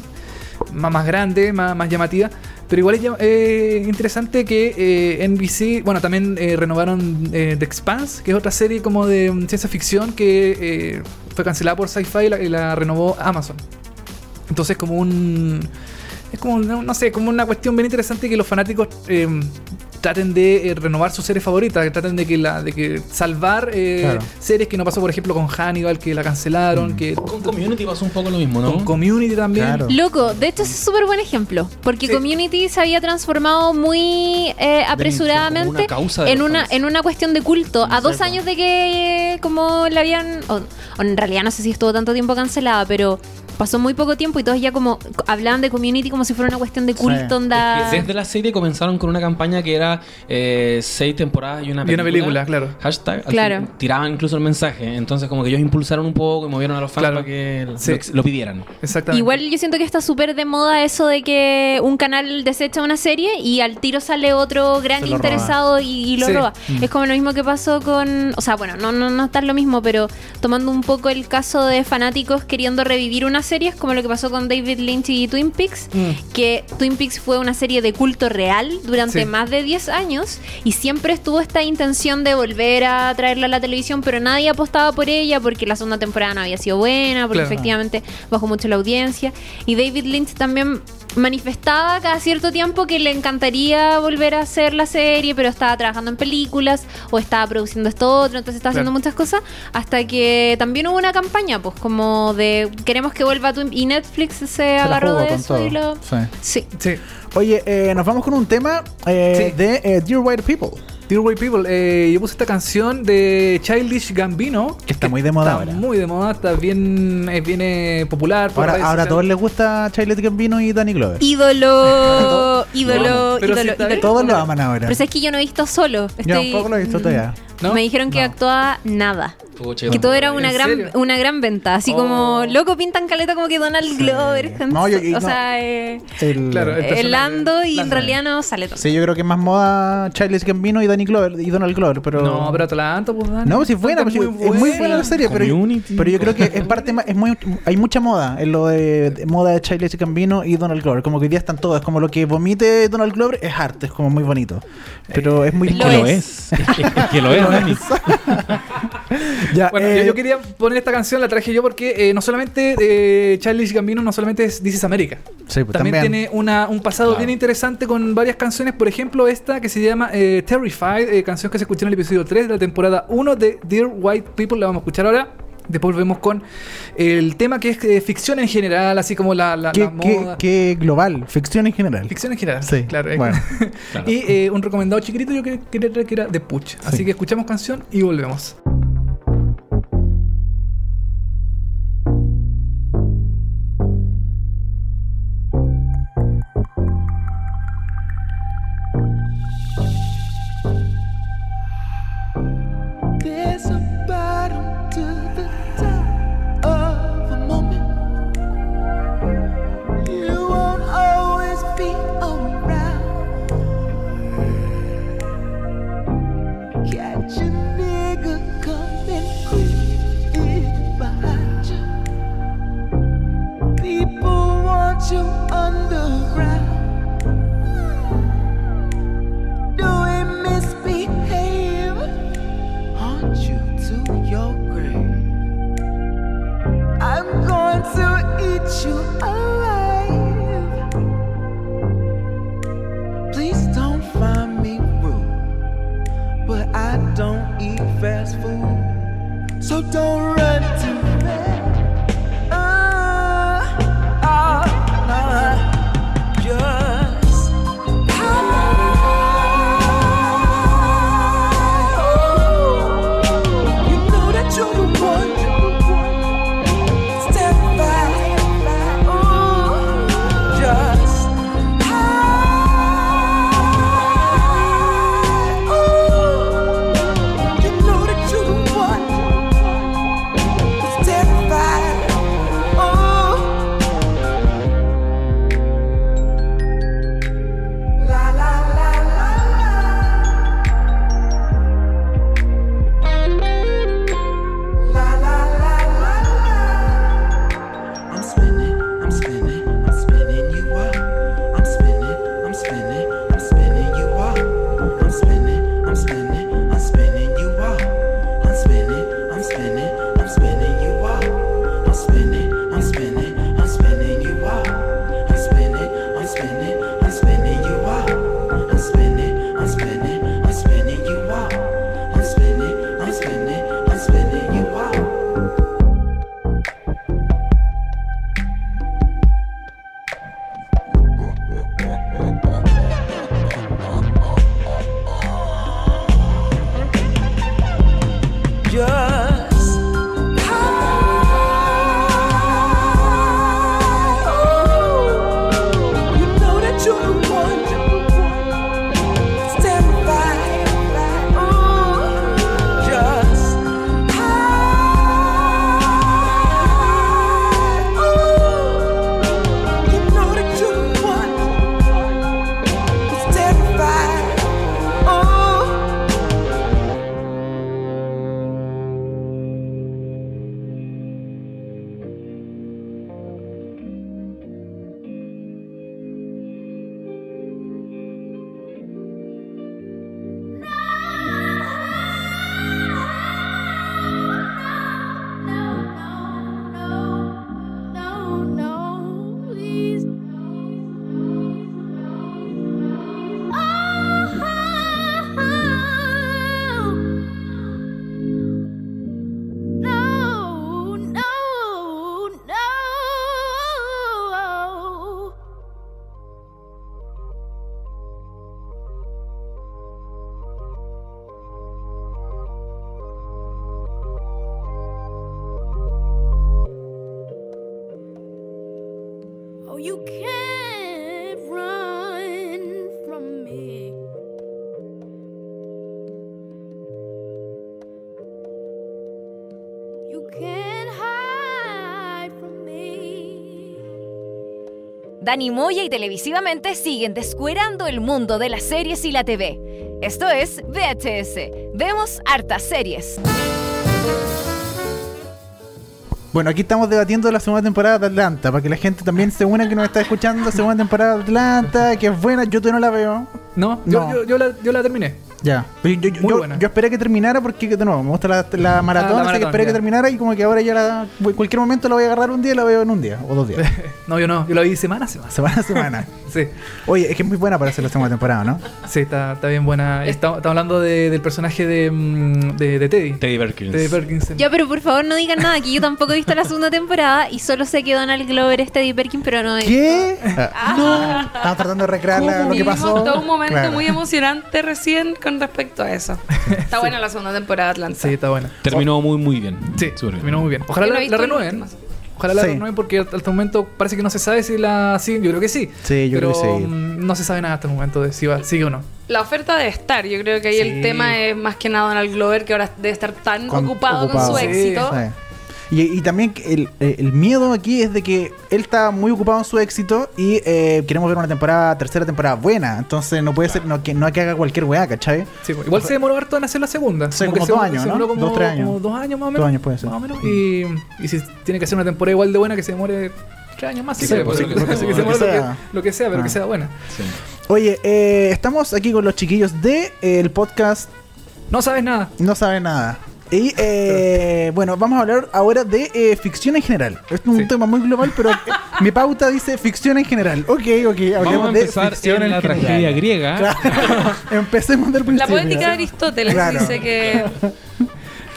más, más grande, más, más llamativa. Pero igual es eh, interesante que eh, NBC, bueno, también eh, renovaron The Expanse, que es otra serie como de mm, ciencia ficción que fue cancelada por Sci-Fi y la, renovó Amazon. Entonces como un... Es como, no, no sé, como una cuestión bien interesante que los fanáticos eh, traten de eh, renovar sus series favoritas, que traten de que la de que salvar eh, Claro. series que no pasó, por ejemplo, con Hannibal, que la cancelaron, Mm. que Con Community pasó un poco lo mismo, ¿no? con Community también. Claro. Loco, de hecho ese es súper buen ejemplo, porque Sí. Community se había transformado muy eh, apresuradamente una en una fans. en una cuestión de culto. A dos años de que eh, como la habían, o, o en realidad no sé si estuvo tanto tiempo cancelada, pero pasó muy poco tiempo y todos ya como hablaban de Community como si fuera una cuestión de culto, onda... Es que desde la serie comenzaron con una campaña que era eh, seis temporadas y una Y película. una película, claro. Hashtag. Claro. tiraban incluso el mensaje. Entonces, como que ellos impulsaron un poco y movieron a los fans Claro. para que Sí. lo, lo pidieran. Exactamente. Igual yo siento que está súper de moda eso de que un canal desecha una serie y al tiro sale otro gran interesado y, y lo Sí. roba. Mm. Es como lo mismo que pasó con... O sea, bueno, no, no, no está lo mismo, pero tomando un poco el caso de fanáticos queriendo revivir una serie, es como lo que pasó con David Lynch y Twin Peaks, Mm. que Twin Peaks fue una serie de culto real durante Sí. más de 10 años y siempre estuvo esta intención de volver a traerla a la televisión, pero nadie apostaba por ella porque la segunda temporada no había sido buena, porque Claro. efectivamente bajó mucho la audiencia. Y David Lynch también manifestaba cada cierto tiempo que le encantaría volver a hacer la serie, pero estaba trabajando en películas o estaba produciendo esto otro, entonces estaba haciendo muchas cosas, hasta que también hubo una campaña, pues como de queremos que vuelva Twin y Netflix se, agarró de eso todo. y lo... Sí. Sí. Sí. Oye, eh, nos vamos con un tema eh, Sí. de eh, Dear White People. Dear White People, eh, yo puse esta canción de Childish Gambino. Que está muy de moda Está ahora. muy de moda, está bien, es bien eh, popular. Ahora, ahora a todos les gusta Charlotte Gambino y Danny Glover. Ídolo, ídolo, ídolo, si. Todos lo aman ahora. Pero es que yo no he visto solo. Yo Estoy- tampoco lo he visto todavía. ¿No? Me dijeron que No. actuaba nada. Pucha, Que todo era una ¿En gran, serio? una gran venta. Así Oh. como, loco, pintan caleta como que Donald Glover. No, yo- yo- o no. sea, eh, El, Claro, el el personaje. Lando y en realidad no sale todo. Sí, yo creo que es más moda Charles Gambino y Danny Glover y Donald Glover, pero No, pero Atlanta, pues Dani. No, pues es buena, pues, es muy buena la serie, pero, Community. pero yo creo que es parte más, es muy, hay mucha moda en lo de, de moda de Charles Gambino y Donald Glover, como que hoy día están todos, como lo que vomite Donald Glover es arte, es como muy bonito, pero es muy Lo que lo es. es que lo es, Ya, Bueno, eh, yo, yo quería poner esta canción, la traje yo porque eh, no solamente eh, Childish Gambino no solamente es This is America. Sí, pues, también, también. tiene una, un pasado Claro. bien interesante con varias canciones. Por ejemplo, esta que se llama Terrified, canción que se escuchó en el episodio 3 de la temporada 1 de Dear White People. La vamos a escuchar ahora. Después volvemos con el tema que es eh, ficción en general, así como la, la, ¿Qué, la moda. qué global, ficción en general. Ficción en general, Sí, claro. eh. bueno. Claro. y eh, un recomendado chiquitito yo que- quería traer que era de Puch. Así Sí. que escuchamos canción y volvemos. Dani Moya y televisivamente siguen descuerando el mundo de las series y la TV. Esto es VHS. Vemos hartas series. Bueno, aquí estamos debatiendo la segunda temporada de Atlanta, para que la gente también se una que nos está escuchando, segunda temporada de Atlanta, que es buena, yo todavía no la veo. No, yo, No. Yo, yo la, yo la terminé. Ya. Pero yo, yo, Muy yo- buena. yo esperé que terminara porque, de nuevo, me gusta la, la maratón, Ah, la así que maratón, esperé ya. que terminara y como que ahora ya la... En cualquier momento la voy a agarrar un día y la veo en un día, o dos días. No, yo no. Yo la vi semana a semana. semana a semana. Sí, Oye, es que es muy buena para hacer la segunda temporada, ¿no? sí, está, está bien buena. Estamos estamos hablando de- del personaje de, mm, de, de Teddy. Teddy Perkins. Teddy Perkins. Ya, pero por favor no digan nada, que yo tampoco he visto la segunda temporada y solo sé que Donald Glover es Teddy Perkins, pero no he ¿Qué? Ah, no. Estamos tratando de recrear la- lo que Vivimos pasó. todo un momento Claro. muy emocionante recién con respecto a eso. Está buena la segunda temporada de Atlanta. Sí, está buena. Terminó muy, muy bien. Sí, Súper terminó muy bien. Ojalá la, la renueven. Ojalá la Sí. renueven porque hasta el momento parece que no se sabe si la siguen. Yo creo que sí. Sí, yo pero, creo que sí. mm, no se sabe nada hasta el momento de si va, sigue o no. La oferta debe estar. Yo creo que ahí Sí. el tema es más que nada Donald Glover, que ahora debe estar tan Con- ocupado, ocupado. con su Sí, éxito. Sí. Y, y también que el, el miedo aquí es de que él está muy ocupado en su éxito y eh, queremos ver una temporada, tercera temporada buena. Entonces no puede ser no, que, no que haga cualquier weá, ¿cachai? Sí, pues, igual se demoró harto en hacer la segunda. Sí, como dos se años, ¿no? demoró como- Dos, tres años. Como dos años más o menos. Dos años puede ser. Más o menos. Y, y si tiene que ser una temporada igual de buena, que se demore tres años más. Sí, Sí, pues, lo que, sea, lo que sea. lo que sea, pero Ah. que sea buena. Oye, eh, estamos aquí con los chiquillos de eh, el podcast No sabes nada. No sabe nada. Y eh, bueno, vamos a hablar ahora de eh, ficción en general. Esto es un Sí. tema muy global, pero mi pauta dice ficción en general. Ok, ok, hablemos Vamos a de empezar ficción en la general. tragedia griega. Claro. Empecemos del La principio. poética de Aristóteles Claro. dice que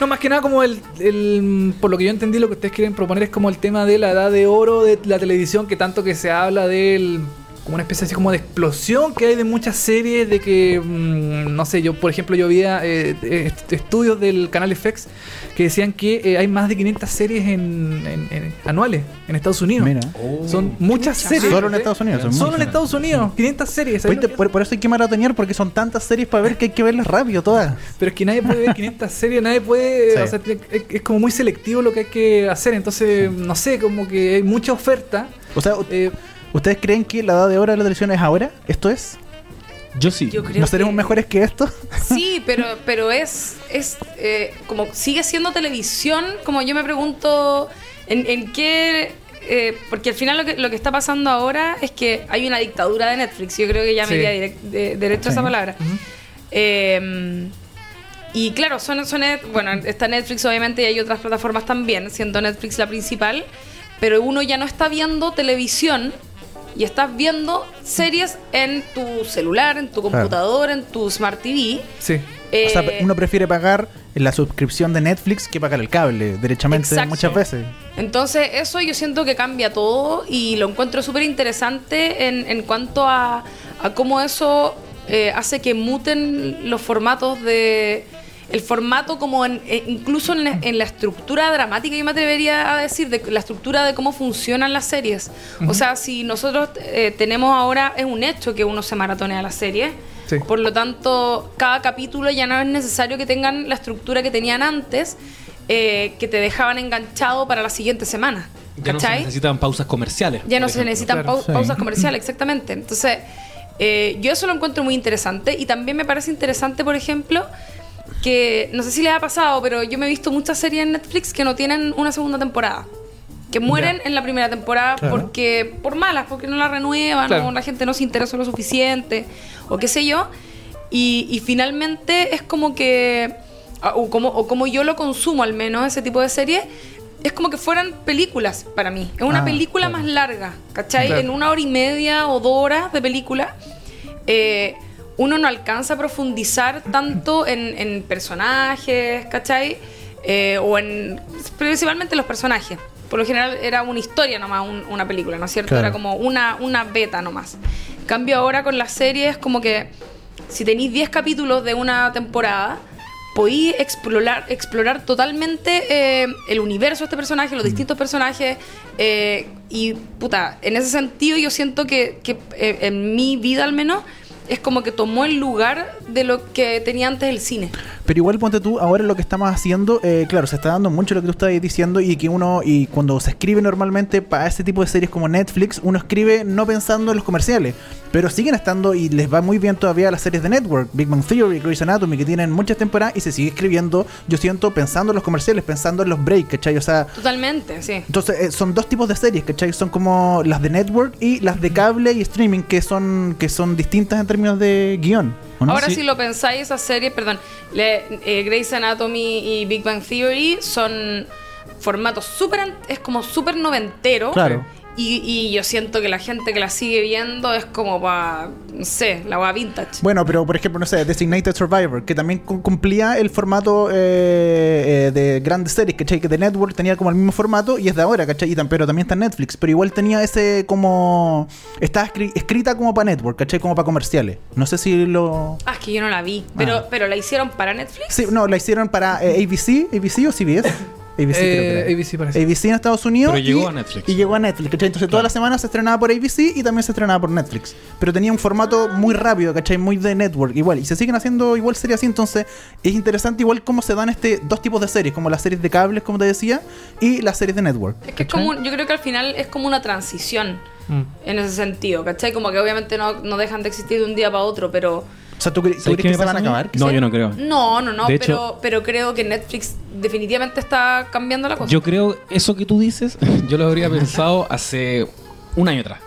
No, más que nada como el, el- Por lo que yo entendí, lo que ustedes quieren proponer es como el tema de la edad de oro de la televisión, que tanto que se habla del... Como una especie así como de explosión que hay de muchas series, de que, mm, no sé, yo por ejemplo yo veía eh, eh, est- estudios del canal FX que decían que eh, hay más de 500 series en, en- en- anuales en Estados Unidos. Mira. Son muchas series. Solo en ¿eh? Estados Unidos. son Solo en. Estados Unidos, 500 series. ¿sabes Oíste, lo que- por, por eso hay que maratonear porque son tantas series para ver que hay que verlas rápido todas. Pero es que nadie puede ver 500 series, nadie puede. Sí. O sea, es, es como muy selectivo lo que hay que hacer. Entonces, no sé, como que hay mucha oferta. O sea, Eh, ¿ustedes creen que la edad de oro de la televisión es ahora? ¿Esto es? Yo sí. yo creo ¿No seremos que- mejores que esto? Sí, pero, pero es, es eh, como sigue siendo televisión, como yo me pregunto en, en qué... eh, porque al final lo que, lo que está pasando ahora es que hay una dictadura de Netflix, yo creo que ya me iría direct- de- derecho a esa palabra. Eh, y claro, son, bueno, está Netflix obviamente y hay otras plataformas también, siendo Netflix la principal, pero uno ya no está viendo televisión y estás viendo series en tu celular, en tu computador, en tu Smart TV. sí. O sea, Eh, uno prefiere pagar la suscripción de Netflix que pagar el cable, derechamente, Exacto. muchas veces. Entonces, eso yo siento que cambia todo y lo encuentro súper interesante en, en cuanto a, a cómo eso eh, hace que muten los formatos de. El formato, como en- eh, incluso en la, en la estructura dramática, yo me atrevería a decir, de la estructura de cómo funcionan las series. O sea, si nosotros eh, tenemos ahora, es un hecho que uno se maratonea la serie. Sí. Por lo tanto, cada capítulo ya no es necesario que tengan la estructura que tenían antes, eh, que te dejaban enganchado para la siguiente semana. Ya no se necesitan pausas comerciales. Ya no se necesitan Claro, pau- sí. pausas comerciales, exactamente. Entonces, eh, yo eso lo encuentro muy interesante y también me parece interesante, por ejemplo, que no sé si les ha pasado, pero yo me he visto muchas series en Netflix que no tienen una segunda temporada. Que mueren en la primera temporada Claro. porque por malas, porque no la renuevan, Claro. o la gente no se interesó lo suficiente, o qué sé yo. Y, y finalmente es como que, o como, o como yo lo consumo al menos, ese tipo de series, es como que fueran películas para mí. Es una Ah, película claro. más larga, ¿cachai? En una hora y media o dos horas de película, eh, uno no alcanza a profundizar tanto en, en personajes, ¿cachai? Eh, o en. principalmente los personajes. Por lo general era una historia nomás, un- una película, ¿no es cierto? Claro. Era como una, una beta nomás. Cambio, ahora con las series, como que si tenéis 10 capítulos de una temporada, podéis explorar, explorar totalmente eh, el universo de este personaje, los distintos personajes. eh, y, puta, en ese sentido yo siento que, que, eh, en mi vida al menos es como que tomó el lugar de lo que tenía antes el cine. Pero igual ponte tú, ahora lo que estamos haciendo, eh, claro, se está dando mucho lo que tú estás diciendo y que uno, y cuando se escribe normalmente para este tipo de series como Netflix, uno escribe no pensando en los comerciales, pero siguen estando y les va muy bien todavía las series de Network, Big Bang Theory, Grey's Anatomy, que tienen muchas temporadas y se sigue escribiendo, yo siento, pensando en los comerciales, pensando en los breaks, ¿cachai? O sea, Totalmente, sí. entonces eh, son dos tipos de series, ¿cachai? Son como las de Network y las de cable y streaming, que son, que son distintas en términos de guion. ¿o no? Ahora Sí. si lo pensáis, esas series, perdón, le- eh, Grey's Anatomy y Big Bang Theory son formatos súper, es como súper noventero. Claro. Y, y yo siento que la gente que la sigue viendo es como para, no sé, la va vintage. Bueno, pero por ejemplo, no sé, Designated Survivor, que también cu- cumplía el formato eh, eh, de grandes series, ¿cachai? Que de Network tenía como el mismo formato y es de ahora, ¿cachai? Y pero también está en Netflix, pero igual tenía ese como... Estaba escri- escrita como para Network, ¿cachai? Como para comerciales. No sé si lo... Ah, es que yo no la vi. Pero, Ah. pero la hicieron para Netflix. Sí, no, la hicieron para eh, ABC, ABC o CBS. ABC, creo que Eh, era. ABC parece. ABC en Estados Unidos. Pero llegó y- a Netflix. Y llegó a Netflix, ¿cachai? Entonces toda la semana se estrenaba por ABC y también se estrenaba por Netflix. Pero tenía un formato muy rápido, ¿cachai? Muy de network, igual. Y se siguen haciendo igual series así. Entonces es interesante igual cómo se dan este dos tipos de series, como las series de cables, como te decía, y las series de network. Es que es ¿cachai? como, yo creo que al final es como una transición Mm. en ese sentido, ¿cachai? Como que obviamente no, no dejan de existir de un día para otro, pero... O sea, ¿tú, cre- tú ¿Sabes crees que se van a acabar? ¿Que No, yo no creo. No, no, no, De pero, hecho- pero creo que Netflix definitivamente está cambiando la cosa. Yo creo eso que tú dices, yo lo habría pensado hace un año atrás.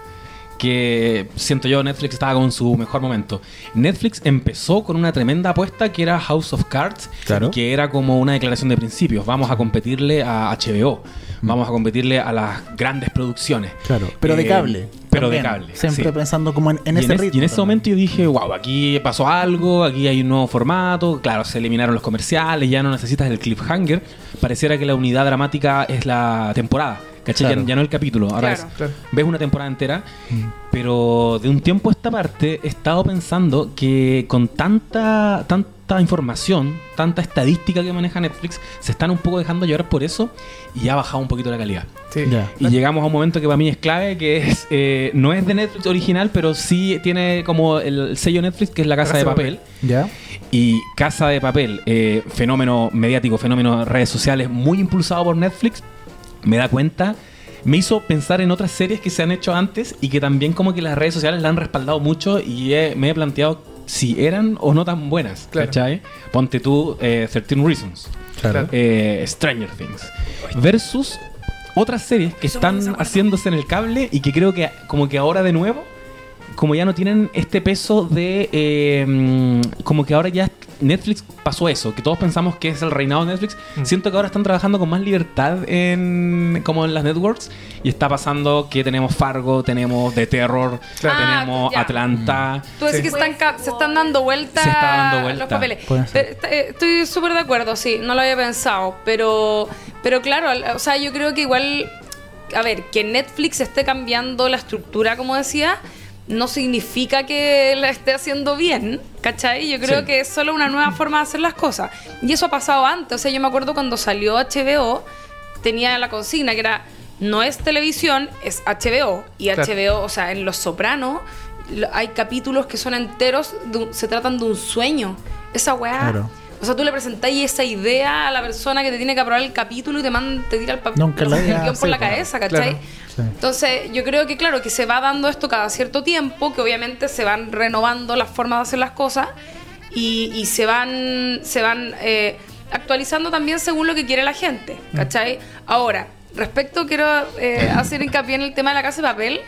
Que siento yo, Netflix estaba con su mejor momento. Netflix empezó con una tremenda apuesta que era House of Cards, Claro. que era como una declaración de principios. Vamos a competirle a HBO, vamos a competirle a las grandes producciones. Claro, pero de Eh, cable. Pero de también. cable. Siempre sí. pensando como en, en ese en es- ritmo. y en ese momento yo dije, wow, aquí pasó algo, aquí hay un nuevo formato, claro, se eliminaron los comerciales, ya no necesitas el cliffhanger, pareciera que la unidad dramática es la temporada, ¿cachai? Ya- Claro. Ya, no el capítulo, ahora Claro. es- Claro. ves una temporada entera, pero de un tiempo a esta parte he estado pensando que con tanta, tanta información, tanta estadística que maneja Netflix, se están un poco dejando llevar por eso y ha bajado un poquito la calidad. Sí. Ya. Y llegamos a un momento que para mí es clave, que es eh, no es de Netflix original, pero sí tiene como el sello Netflix, que es la Casa, Casa de de Papel. ¿Ya? Y Casa de Papel, eh, fenómeno mediático, fenómeno de redes sociales, muy impulsado por Netflix, me da cuenta, me hizo pensar en otras series que se han hecho antes y que también como que las redes sociales la han respaldado mucho y he- me he planteado si eran o no tan buenas, Claro. ¿cachai? Ponte tú eh, 13 Reasons Claro. eh, Stranger Things versus otras series que están haciéndose en el cable y que creo que como que ahora de nuevo como ya no tienen este peso de eh, mm, como que ahora ya Netflix pasó eso que todos pensamos que es el reinado de Netflix Mm. siento que ahora están trabajando con más libertad en como en las networks y está pasando que tenemos Fargo tenemos The Terror Claro. tenemos Ah. Atlanta Tú decís Sí. que están ca- se están dando vuelta Se está dando vuelta. los papeles. Está- eh, Estoy súper de acuerdo, sí, no lo había pensado. Pero, pero claro, o sea, yo creo que igual, a ver, que Netflix esté cambiando la estructura, como decía, no significa que la esté haciendo bien, ¿cachai? Yo creo Sí. que es solo una nueva forma de hacer las cosas. Y eso ha pasado antes. O sea, yo me acuerdo cuando salió HBO, tenía la consigna que era, no es televisión, es HBO. Y Claro. HBO, o sea, en Los Sopranos hay capítulos que son enteros, de se tratan de un sueño. Esa weá. Claro. O sea, tú le presentáis esa idea a la persona que te tiene que aprobar el capítulo y te, manda, te tira el, pa- Nunca la el había- guion por la cabeza, ¿cachai? Claro. Sí. Entonces, yo creo que, claro, que se va dando esto cada cierto tiempo, que obviamente se van renovando las formas de hacer las cosas y, y se van, se van eh, actualizando también según lo que quiere la gente, ¿cachai? Ahora, respecto, quiero eh, hacer hincapié en el tema de la casa de papel.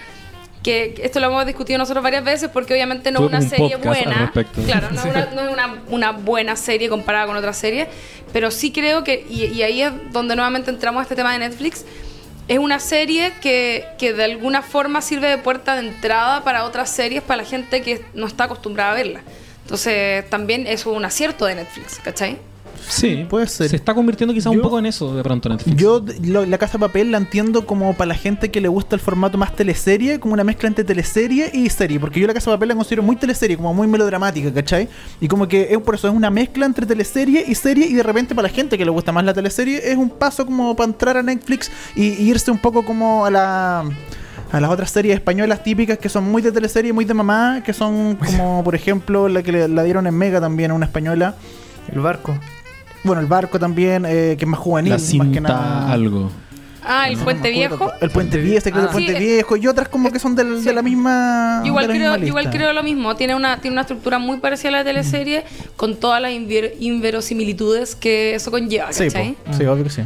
Que esto lo hemos discutido nosotros varias veces porque obviamente no es una un serie buena. Claro, no, es una, no es una, una buena serie comparada con otras series, pero sí creo que, y, y ahí es donde nuevamente entramos a este tema de Netflix, es una serie que, que de alguna forma sirve de puerta de entrada para otras series, para la gente que no está acostumbrada a verla. Entonces también es un acierto de Netflix, ¿cachai? Sí Puede ser. se está convirtiendo quizás un poco en eso de pronto Netflix Yo lo- la casa de papel la entiendo como para la gente que le gusta el formato más teleserie, como una mezcla entre teleserie y serie, porque yo la casa de papel la considero muy teleserie, como muy melodramática, ¿cachai? Y como que es por eso es una mezcla entre teleserie y serie y de repente para la gente que le gusta más la teleserie es un paso como para entrar a Netflix y, y irse un poco como a la a las otras series españolas típicas que son muy de teleserie, muy de mamá, que son como por ejemplo la que le- la dieron en Mega también, una española. El barco. Bueno, el barco también, eh, que es más juvenil, la más que cinta nada. algo Ah, el No Puente. Viejo. El Puente Viejo, del Ah. Puente Sí, Viejo y otras como que son del- de, sí. la misma. Igual de la creo, misma igual creo lo mismo, tiene una, tiene una estructura muy parecida a la teleserie, con todas las inver- inverosimilitudes que eso conlleva, Sí, sí, obvio que sí.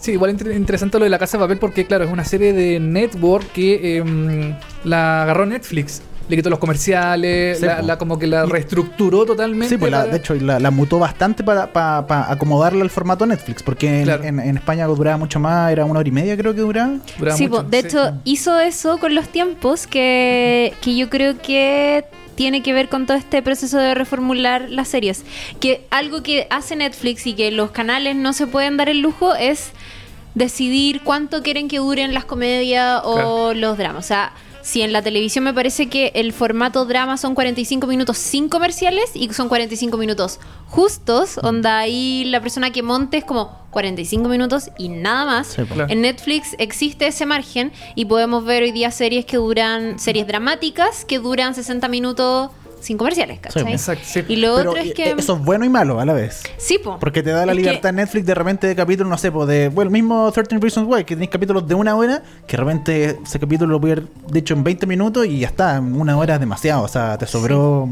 Sí, igual inter- interesante lo de la Casa de Papel porque, claro, es una serie de network que em, la agarró Netflix. Le quitó los comerciales, Sí, la, po. la- como que la reestructuró totalmente. Sí, pues la- de hecho la, la mutó bastante para, para, para acomodarla al formato Netflix, porque en, Claro. en- en España duraba mucho más, era una hora y media creo que duraba. duraba Sí, mucho, po, de sí. hecho hizo eso con los tiempos que, que yo creo que tiene que ver con todo este proceso de reformular las series. Que algo que hace Netflix y que los canales no se pueden dar el lujo es decidir cuánto quieren que duren las comedias o Claro. los dramas. O sea, si en la televisión me parece que el formato drama son 45 minutos sin comerciales y son 45 minutos justos, onda ahí la persona que monte es como 45 minutos y nada más. Sí. Claro. En Netflix existe ese margen y podemos ver hoy día series que duran, series dramáticas que duran 60 minutos sin comerciales, ¿cachai? Exacto, sí. Y lo Pero otro es eh, que... eso es bueno y malo a la vez. Sí, po. Porque te da la Es libertad Netflix de repente de capítulos, no sé, pues de, bueno, el mismo 13 Reasons Why, que tenéis capítulos de una hora, que de repente ese capítulo lo puede haber dicho en 20 minutos y ya está, en una hora es demasiado, o sea, te sobró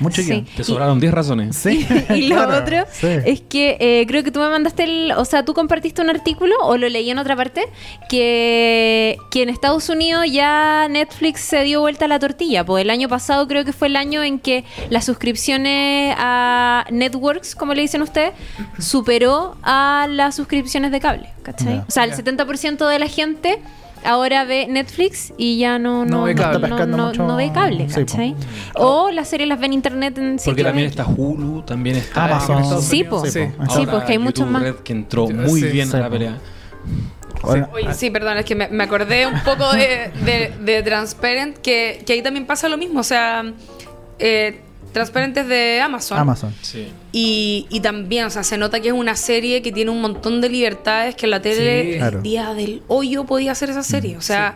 mucho Sí. Te sobraron 10 razones. Sí. y lo claro, otro sí. es que eh, creo que tú me mandaste el, o sea, tú compartiste un artículo o lo leí en otra parte que, que en Estados Unidos ya Netflix se dio vuelta a la tortilla. Pues el año pasado creo que fue el año en que las suscripciones a networks, como le dicen ustedes, superó a las suscripciones de cable, ¿cachai? O sea, el Ya. 70% de la gente ahora ve Netflix y ya no, No no, ve cable. no- no- mucho- no ve cable, Sí. ¿cachai? O las series las ven en internet en Porque también está Hulu, también está Amazon. en Estados Sí, po. sí. Sí, po. Sí, pues que hay muchos más. Red que entró muy Sí, bien sí, a la pelea. Oye, sí, perdón, es que me, me acordé un poco de, de- de Transparent, que, que ahí también pasa lo mismo. O sea, eh, Transparent es de Amazon. Amazon. Sí. Y, y también, o sea, se nota que es una serie que tiene un montón de libertades que en la tele, Sí. el Claro. día del hoyo podía hacer esa serie. O sea,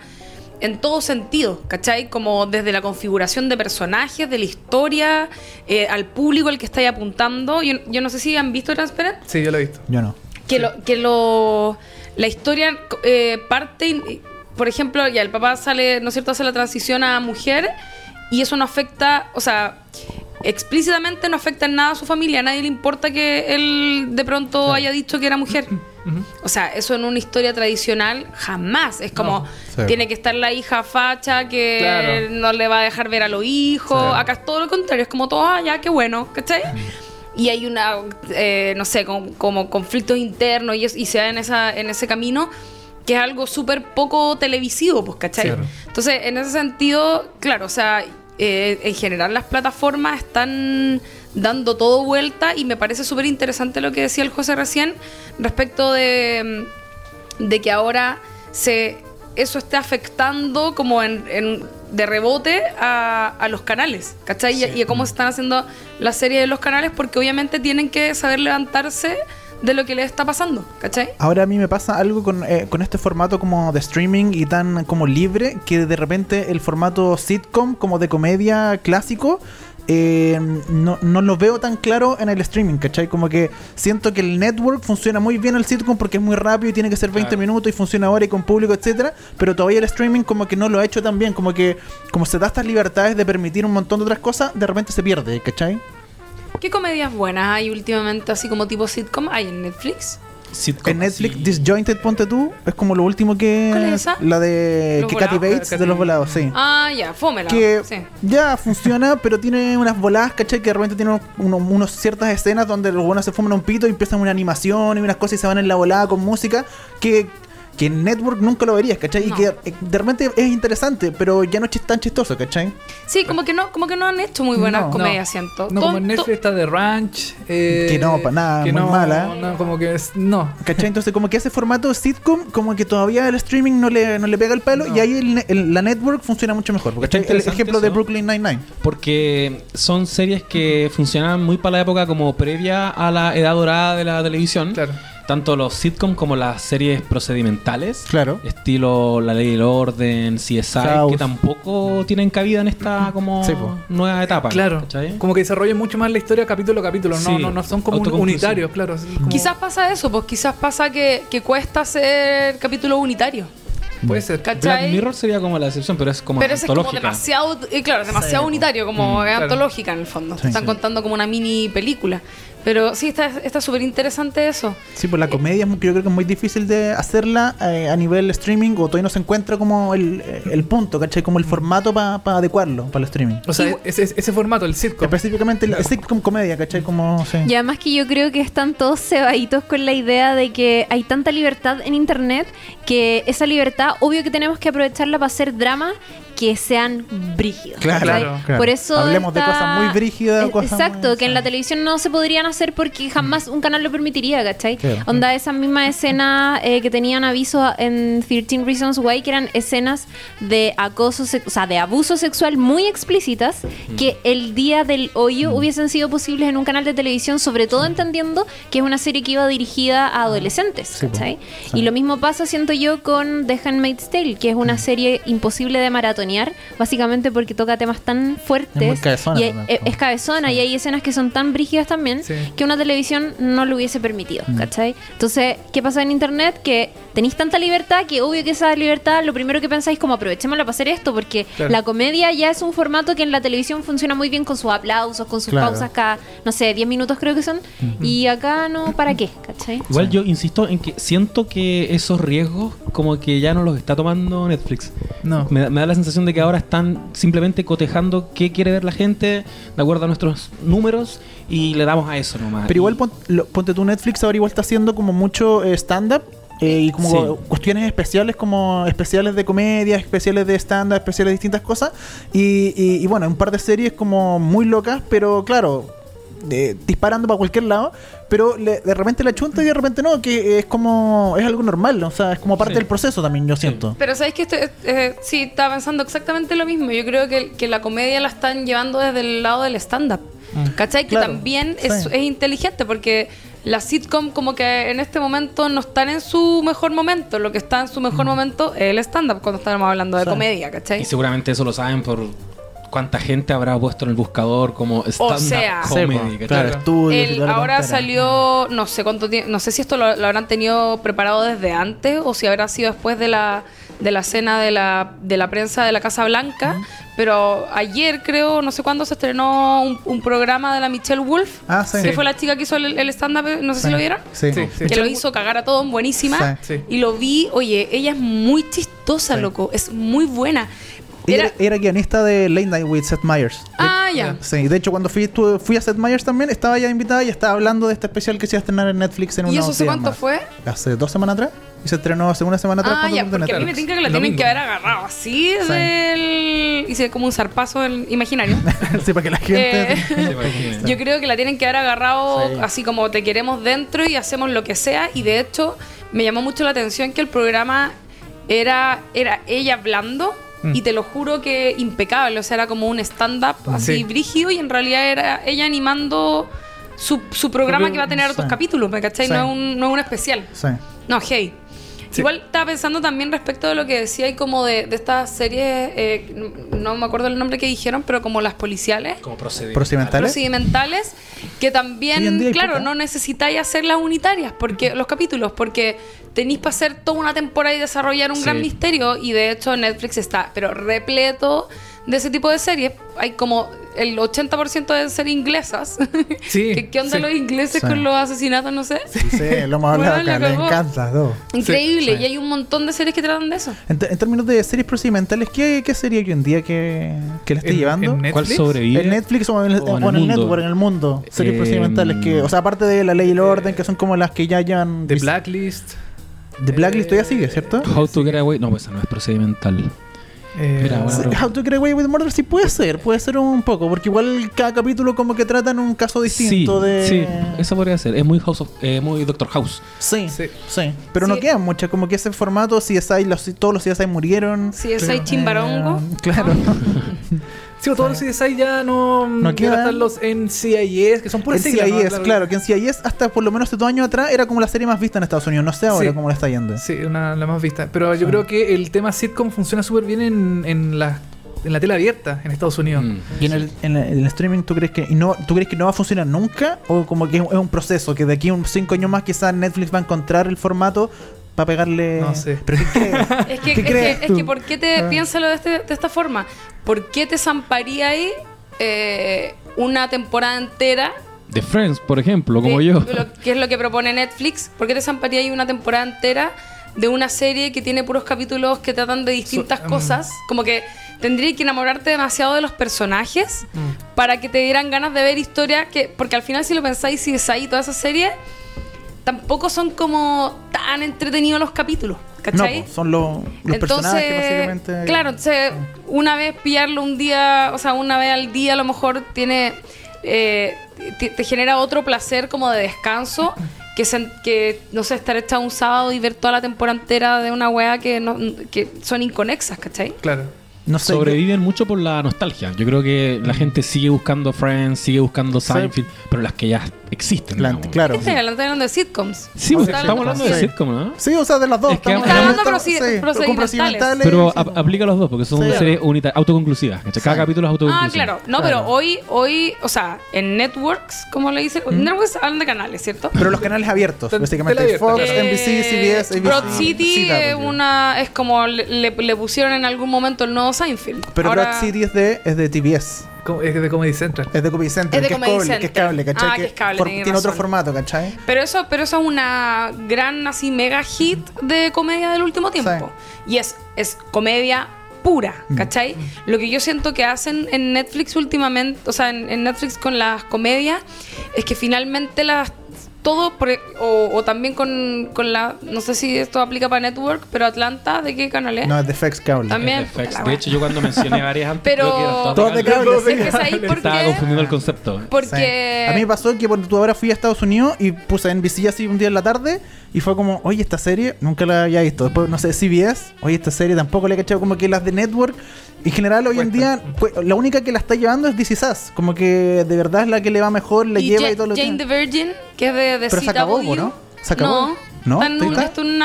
en todo sentido, ¿cachai? Como desde la configuración de personajes, de la historia, eh, al público al que estáis apuntando. Yo, yo no sé si han visto Transparent Sí, yo lo he visto. Yo no. que lo que lo la historia eh, parte por ejemplo ya el papá sale no es cierto hace la transición a mujer y eso no afecta o sea explícitamente no afecta en nada a su familia a nadie le importa que él de pronto haya dicho que era mujer o sea eso en una historia tradicional jamás es como No. Tiene que estar la hija facha que Claro. no le va a dejar ver a los hijos Sí. acá es todo lo contrario es como todo ah ya qué bueno ¿cachai? y hay una, eh, no sé, como conflictos internos y, es- y se da en, esa, en ese camino que es algo súper poco televisivo, pues, ¿cachai? Claro. Entonces, en ese sentido, claro, o sea, eh, en general las plataformas están dando todo vuelta y me parece súper interesante lo que decía el José recién respecto de, mm, de que ahora se eso esté afectando como en, en- de rebote a, a los canales, ¿cachai? Y- Y, a cómo se están haciendo las series de los canales porque obviamente tienen que saber levantarse de lo que les está pasando, ¿cachai? Ahora a mí me pasa algo con, eh, con este formato como de streaming y tan como libre que de repente el formato sitcom como de comedia clásico eh, no, no lo veo tan claro en el streaming, ¿cachai? Como que siento que el network funciona muy bien el sitcom porque es muy rápido y tiene que ser 20 Claro. minutos y funciona ahora y con público, etcétera, pero todavía el streaming como que no lo ha hecho tan bien, como que como se da estas libertades de permitir un montón de otras cosas, de repente se pierde, ¿cachai? ¿Qué comedias buenas hay últimamente así como tipo sitcom? ¿Hay en Netflix? Sitcom En Netflix. Disjointed, ponte tú, es como lo último que. ¿Cuál es esa? La de que Katy. Bates, Katy- de los volados, sí. Ah, ya, fómela. que sí. ya funciona, pero tiene unas voladas, ¿cachai? Que de repente tiene unos ciertas escenas donde los buenos se fuman un pito y empiezan una animación y unas cosas y se van en la volada con música que, que en Network nunca lo verías, ¿cachai? No. Y que eh, de repente es interesante, pero ya no es tan chistoso, ¿cachai? Sí, como que no, como que no han hecho muy buenas No. comedias, No. siento. No, como en Netflix está The Ranch. eh, Que no, pa' nada, que muy no, mala. No, como que es. No. ¿Cachai? Entonces como que ese formato sitcom, como que todavía el streaming no le, no le pega el palo No. y ahí el ne- el- la network funciona mucho mejor. ¿cachai? El ejemplo de. Brooklyn Nine-Nine. Porque son series que funcionaban muy para la época como previa a la edad dorada de la televisión. Claro. Tanto los sitcoms como las series procedimentales. Claro. Estilo La Ley y el Orden, CSI, House. que tampoco tienen cabida en esta como Sí, nueva etapa. Claro. ¿cachai? Como que desarrollen mucho más la historia capítulo a capítulo. No, Sí, no, no son como unitarios, claro. como- Quizás pasa eso, pues quizás pasa que, que cuesta hacer capítulo unitario. Puede ser. ¿Cachai? Black Mirror sería como la excepción, pero es como Pero ese es como antológica. demasiado, eh, claro, demasiado unitario, como Mm, es claro. antológica en el fondo. Sí, Están sí. contando como una mini película. Pero sí, está está súper interesante eso. Sí, pues la comedia es muy- yo creo que es muy difícil de hacerla eh, a nivel streaming o todavía no se encuentra como el, el punto, ¿cachai? Como el formato para adecuarlo para el streaming. O sea, ese, ese formato, el sitcom. Específicamente el sitcom comedia, ¿cachai? Como, sí. Y además que yo creo que están todos cebaditos con la idea de que hay tanta libertad en internet que esa libertad, obvio que tenemos que aprovecharla para hacer drama que sean brígidos. Claro, claro, claro. Por eso Hablemos de cosas muy brígidas o cosas Exacto, muy- que en la televisión no se podrían hacer porque jamás un canal lo permitiría, ¿cachai? Claro. Onda, esa misma escena eh, que tenían aviso en 13 Reasons Why, que eran escenas de acoso, o sea, de abuso sexual muy explícitas, que el día del hoyo hubiesen sido posibles en un canal de televisión, sobre todo entendiendo que es una serie que iba dirigida a adolescentes, Sí. ¿cachai? Sí. Y lo mismo pasa, siento yo, con The Handmaid's Tale, que es una serie imposible de maratonear, básicamente porque toca temas tan fuertes. Es muy cabezona y hay- también, es, es cabezona y hay escenas que son tan brígidas también Sí. que una televisión no lo hubiese permitido, Mm. ¿cachai? Entonces, ¿qué pasa en internet? Que tenéis tanta libertad que obvio que esa libertad lo primero que pensáis como aprovechémosla para hacer esto, porque Claro. la comedia ya es un formato que en la televisión funciona muy bien con sus aplausos, con sus Claro. pausas cada, no sé, 10 minutos creo que son, y acá no, ¿para qué? ¿cachai? Igual yo insisto en que siento que esos riesgos como que ya no los está tomando Netflix. No. Me, da- me da la sensación de que ahora están simplemente cotejando qué quiere ver la gente de acuerdo a nuestros números y le damos a eso nomás. Pero igual Y- pon- lo- ponte tu Netflix ahora igual está haciendo como mucho eh, stand-up. eh, y como Sí. cuestiones especiales como especiales de comedia, especiales de stand-up, especiales de distintas cosas. Y, y- y bueno, un par de series como muy locas, pero claro, de- disparando para cualquier lado. Pero le- de repente la chunta y de repente no, que es como, es algo normal, ¿no? o sea, es como parte Sí. del proceso también, yo siento. Pero sabéis que estoy- eh, sí, estaba pensando exactamente lo mismo. Yo creo que, que la comedia la están llevando desde el lado del stand-up. ¿Cachai? Que Claro, también es, sí. es inteligente porque las sitcom como que en este momento no están en su mejor momento. Lo que está en su mejor momento es el stand-up cuando estamos hablando de Sí. comedia, ¿cachai? Y seguramente eso lo saben por cuánta gente habrá puesto en el buscador como stand-up sea. comedy. Sí, ¿cachai? claro, estudios El- ahora salió, no sé cuánto tiempo, no sé si esto lo, lo habrán tenido preparado desde antes o si habrá sido después de la, de la cena de la, de la prensa de la Casa Blanca, pero ayer creo, no sé cuándo se estrenó un, un programa de la Michelle Wolf, Ah, sí. que fue la chica que hizo el, el stand-up, no sé si lo vieron. Sí. Sí, sí. Que lo hizo cagar a todos, buenísima. Sí. Sí. Y lo vi, oye, ella es muy chistosa, Sí. loco, es muy buena. Era- era, era guionista de Late Night with Seth Meyers. ah, ya. Sí, de hecho cuando fui, estuve- fui a Seth Meyers también, estaba ya invitada y estaba hablando de este especial que se iba a estrenar en Netflix en ¿Y unos eso hace cuánto más. fue? Hace dos semanas atrás. Y se estrenó hace una semana atrás. Ah, cuando ya, porque a mí me Netflix. tinca que la tienen Domingo. que haber agarrado así Sí. del... Hice como un zarpazo el imaginario. sí, para que la gente... Eh, Yo creo que la tienen que haber agarrado Sí. así como te queremos dentro y hacemos lo que sea. Y de hecho, me llamó mucho la atención que el programa era, era ella hablando. Mm. Y te lo juro que impecable. O sea, era como un stand-up así Sí. brígido. Y en realidad era ella animando su, su programa que va a tener sí. otros capítulos. ¿Me cachai? Sí. No, es un, no es un especial. Sí. No, hey. Sí. Igual estaba pensando también respecto de lo que decía y como de, de estas series, eh, no me acuerdo el nombre que dijeron, pero como las policiales Como. Procedimentales. procedimentales que también, claro, no necesitáis hacerlas unitarias, porque los capítulos, porque tenéis para hacer toda una temporada y desarrollar un Sí. gran misterio, y de hecho Netflix está, pero repleto de ese tipo de series. Hay como el 80% de ser inglesas. Sí, ¿Qué, qué onda sí. los ingleses Sí. con los asesinatos? No sé. Sí, lo hemos hablado Bueno, la acá, le encanta. todo. Increíble, Sí. y hay un montón de series que tratan de eso. En, en términos de series procedimentales, ¿qué, qué serie hoy en día que, que le esté ¿En- llevando? en Netflix? ¿Cuál sobrevive? ¿En Netflix o en el, O en o el en el mundo? network, en el mundo? Series Eh, procedimentales que, o sea, aparte de La Ley y el Orden, que son como las que ya llevan... The Blacklist. The Blacklist todavía sigue, ¿cierto? How to Get Away. No, pues esa no es procedimental. Eh, Mira, pero- How to Get Away with Murder sí puede ser, puede ser un poco, porque igual cada capítulo como que tratan un caso distinto sí, de... sí, eso podría ser. Es muy House of, eh, muy Doctor House. Sí, Sí. sí, Pero no quedan muchas, como que ese formato, CSI, los, todos los CSI murieron. Si es hay chimbarongo. Eh, claro. Sí, o todos los CSI ya no. No quedan. los NCIS, que son puras en. CIS, claro, que en CIS hasta por lo menos estos dos años atrás era como la serie más vista en Estados Unidos. No sé ahora Sí. cómo le está yendo. Sí, una, la más vista. Pero yo creo que el tema sitcom funciona súper bien en, en, la, en la tela abierta en Estados Unidos. Mm. ¿Y en el, en el- en el streaming tú crees que y no tú crees que no va a funcionar nunca? ¿O como que es un proceso? Que de aquí a un cinco años más quizás Netflix va a encontrar el formato para pegarle... No sé. ¿Pero qué crees? Es que, ¿Qué es, crees que, es que ¿por qué te Ah. piénsalo de, este- de esta forma? ¿Por qué te zamparía ahí eh, una temporada entera? The Friends, por ejemplo, como de yo. lo- que es lo que propone Netflix? ¿Por qué te zamparía ahí una temporada entera de una serie que tiene puros capítulos que tratan de distintas So- um, cosas? Como que tendría que enamorarte demasiado de los personajes Mm. para que te dieran ganas de ver historias que... Porque al final si lo pensáis, si es ahí toda esa serie... Tampoco son como tan entretenidos los capítulos. No, ¿cachai? po, son los, los personajes básicamente. Claro, entonces una vez pillarlo un día, o sea, una vez al día a lo mejor tiene. eh, te, te genera otro placer como de descanso. Que, se- que, no sé, estar echado un sábado y ver toda la temporada entera de una wea que, no, que son inconexas, ¿cachai? Claro. No sé, yo- Sobreviven mucho por la nostalgia. Yo creo que la gente sigue buscando Friends, sigue buscando Seinfeld, pero las que ya existen. la- digamos. claro. ¿Qué estoy hablando? de sitcoms. Sí, estamos hablando de sí. sitcom, ¿no? Sí, o sea, de las dos. Es que estamos hablando sí, con procedimentales. procedimentales. Pero sí, ap- aplica a los dos, porque son Sí. series unita- autoconclusivas. ¿cachai? Cada Sí. capítulo es Ah, autoconclusivo. claro. No, Claro. pero hoy, hoy, o sea, en networks, como le dicen, networks hablan de canales, ¿cierto? Pero los canales abiertos, básicamente Fox. NBC, CBS, ABC. Broad City es una es como le, le- le pusieron en algún momento el nuevo Seinfeld. Pero Ahora- Broad City es de, es de TBS. Es de Comedy Central. Es de Comedy Central, Es de que, Comedy es cable, que es Central. cable, ¿cachai? Ah, que es cable, for- tiene otro formato, ¿cachai? Pero eso, pero eso es una gran así mega hit de comedia del último tiempo. Y es, es comedia pura, Mm. ¿cachai? Lo que yo siento que hacen en Netflix últimamente, o sea, en, en Netflix con las comedias, es que finalmente las todo por- o, o también con, con la no sé si esto aplica para Network pero Atlanta de qué canal es No, es de FX Cable. También. De FX. De hecho, yo cuando mencioné varias antes, Pero- creo que todas de cable. cable, sí. es que ¿sabéis por Estaba confundiendo el concepto. porque Sí. A mí me pasó que cuando tú ahora fui a Estados Unidos y puse NBC así un día en la tarde y fue como, oye, esta serie nunca la había visto. Después, no sé, CBS, oye, esta serie tampoco la he cachado. Como que las de Network, en general hoy en día, pues, la única que la está llevando es DC Sass. Como que de verdad es la que le va mejor, la y lleva y todo lo Jane que. the Virgin que es de, de Pero se acabó, ¿o no? ¿Se acabó? no ¿No? está en,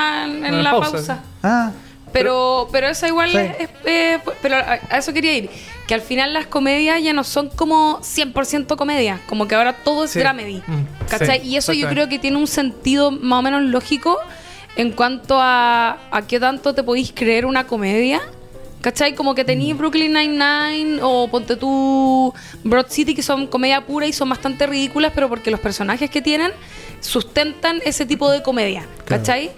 la pausa. pausa. Ah, Pero, pero esa igual Sí. es, eh, pero a, a eso quería ir. Que al final las comedias ya no son como 100% comedia. Como que ahora todo es Sí. dramedy. Mm, ¿Cachai? sí, y eso yo creo que tiene un sentido más o menos lógico en cuanto a, a qué tanto te podéis creer una comedia. ¿Cachai? Como que tenéis Brooklyn Nine-Nine o ponte tú Broad City, que son comedia pura y son bastante ridículas, pero porque los personajes que tienen sustentan ese tipo de comedia. ¿Cachai?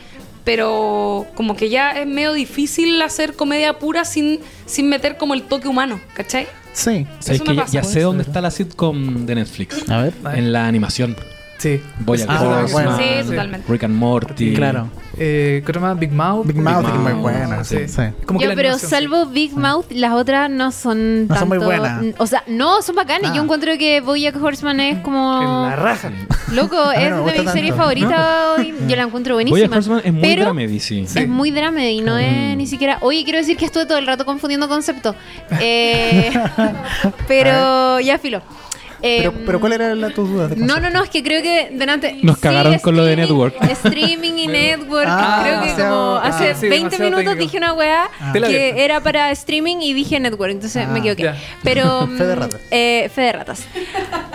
Pero como que ya es medio difícil hacer comedia pura sin, sin meter como el toque humano. ¿Cachai? sí. ¿Sabes Eso que ya, ya sé dónde está la sitcom de Netflix? A ver. En la animación. Sí. Bojack Ah, Horseman, bueno. Sí, totalmente. Rick and Morty. Claro. Eh, ¿Qué más? Big Mouth. Big Mouth, Big que es muy Mouth, buena. sí. Sí. Como que Yo, pero salvo Big Mouth, las otras no son No tanto... son muy buenas. O sea, no, son bacanas. Ah. Yo encuentro que Bojack Horseman es sí. como... En la raja. Loco, es no de mi serie favorita. hoy. Yo la encuentro Bojack buenísima. Horseman es muy pero dramedy, sí. Es muy dramedy, no es ni siquiera. Oye, quiero decir que estuve todo el rato confundiendo conceptos. Eh, pero ya filo. Eh, Pero, pero ¿cuál era la, tu duda? de no, no, no, es que creo que delante. Nos cagaron con lo de streaming- network. Streaming y network. Ah, creo que como hace ah, sí, 20 demasiado minutos técnico. dije una weá abierta. que era para streaming y dije network. Entonces Ah, me equivoqué. ya. Pero. Fe de mm, ratas. eh, fe de ratas.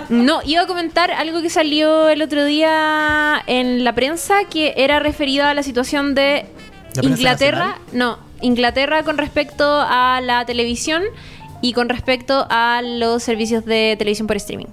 No, iba a comentar algo que salió el otro día en la prensa que era referido a la situación de ¿La prensa Inglaterra. nacional? No, Inglaterra con respecto a la televisión y con respecto a los servicios de televisión por streaming.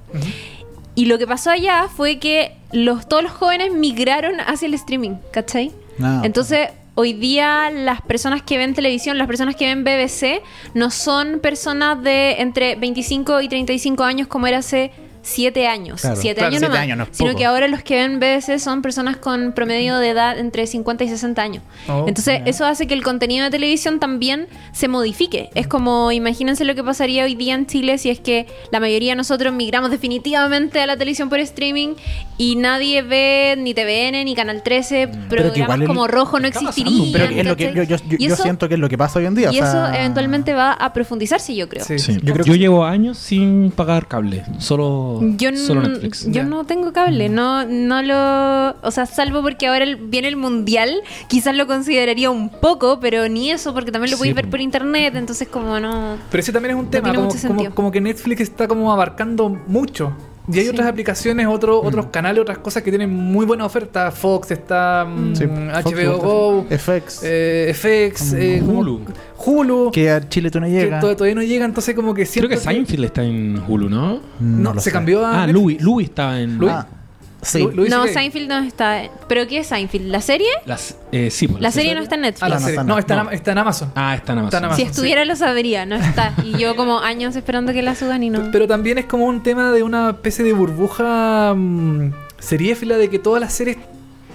Y lo que pasó allá fue que los, todos los jóvenes migraron hacia el streaming, ¿cachai? Ah, Entonces, hoy día las personas que ven televisión, las personas que ven BBC, no son personas de entre 25 y 35 años como era hace 7 años. Claro. 7 Claro, años siete nomás. años no es sino poco. que ahora los que ven BBC son personas con promedio de edad entre 50 y 60 años. Oh, Entonces, eso hace que el contenido de televisión también se modifique. Es como, imagínense lo que pasaría hoy día en Chile si es que la mayoría de nosotros migramos definitivamente a la televisión por streaming y nadie ve ni TVN ni Canal 13, que programas como Rojo no existirían. Pero es lo que yo, ¿cachai? yo, yo, Y yo eso- siento que es lo que pasa hoy en día. Y o eso eventualmente va a profundizarse, yo creo. Sí. Sí. Yo creo Yo, llevo años sin pagar cable, solo, Yo, solo n- Netflix. yo no tengo cable, no, no lo. O sea, salvo porque ahora el- viene el mundial, quizás lo consideraría un poco, pero ni eso, porque también lo Sí, podéis ver po. por internet, entonces, como no. Pero ese también es un No tema, tiene como, mucho como, sentido. como que Netflix está como abarcando mucho. Y hay Sí. otras aplicaciones, otro- otros canales, otras cosas que tienen muy buena oferta. Fox está, mm, Sí, Fox, HBO Fox, Go, FX. eh, FX, Como eh, Hulu. Hulu, que, a Chile tú no llega. to- todavía no llega, entonces como que Creo siento que Seinfeld está en Hulu, ¿no? No, lo se sé. cambió a Ah. Louis, Louis estaba en... Louis. Ah, sí. Lu- Louis no, C.K. Seinfeld no está. ¿Pero qué es Seinfeld? ¿La serie? Las, eh, sí, pues, La serie no está en Netflix. Ah, la No, serie. está, No, no. está, en No. Am- está en Amazon. Ah, está en Amazon. Está en Amazon. si sí. estuviera lo sabría, no está. Y yo como años esperando que la suban y no. Pero también es como un tema de una especie de burbuja mm, seriéfila de que todas las series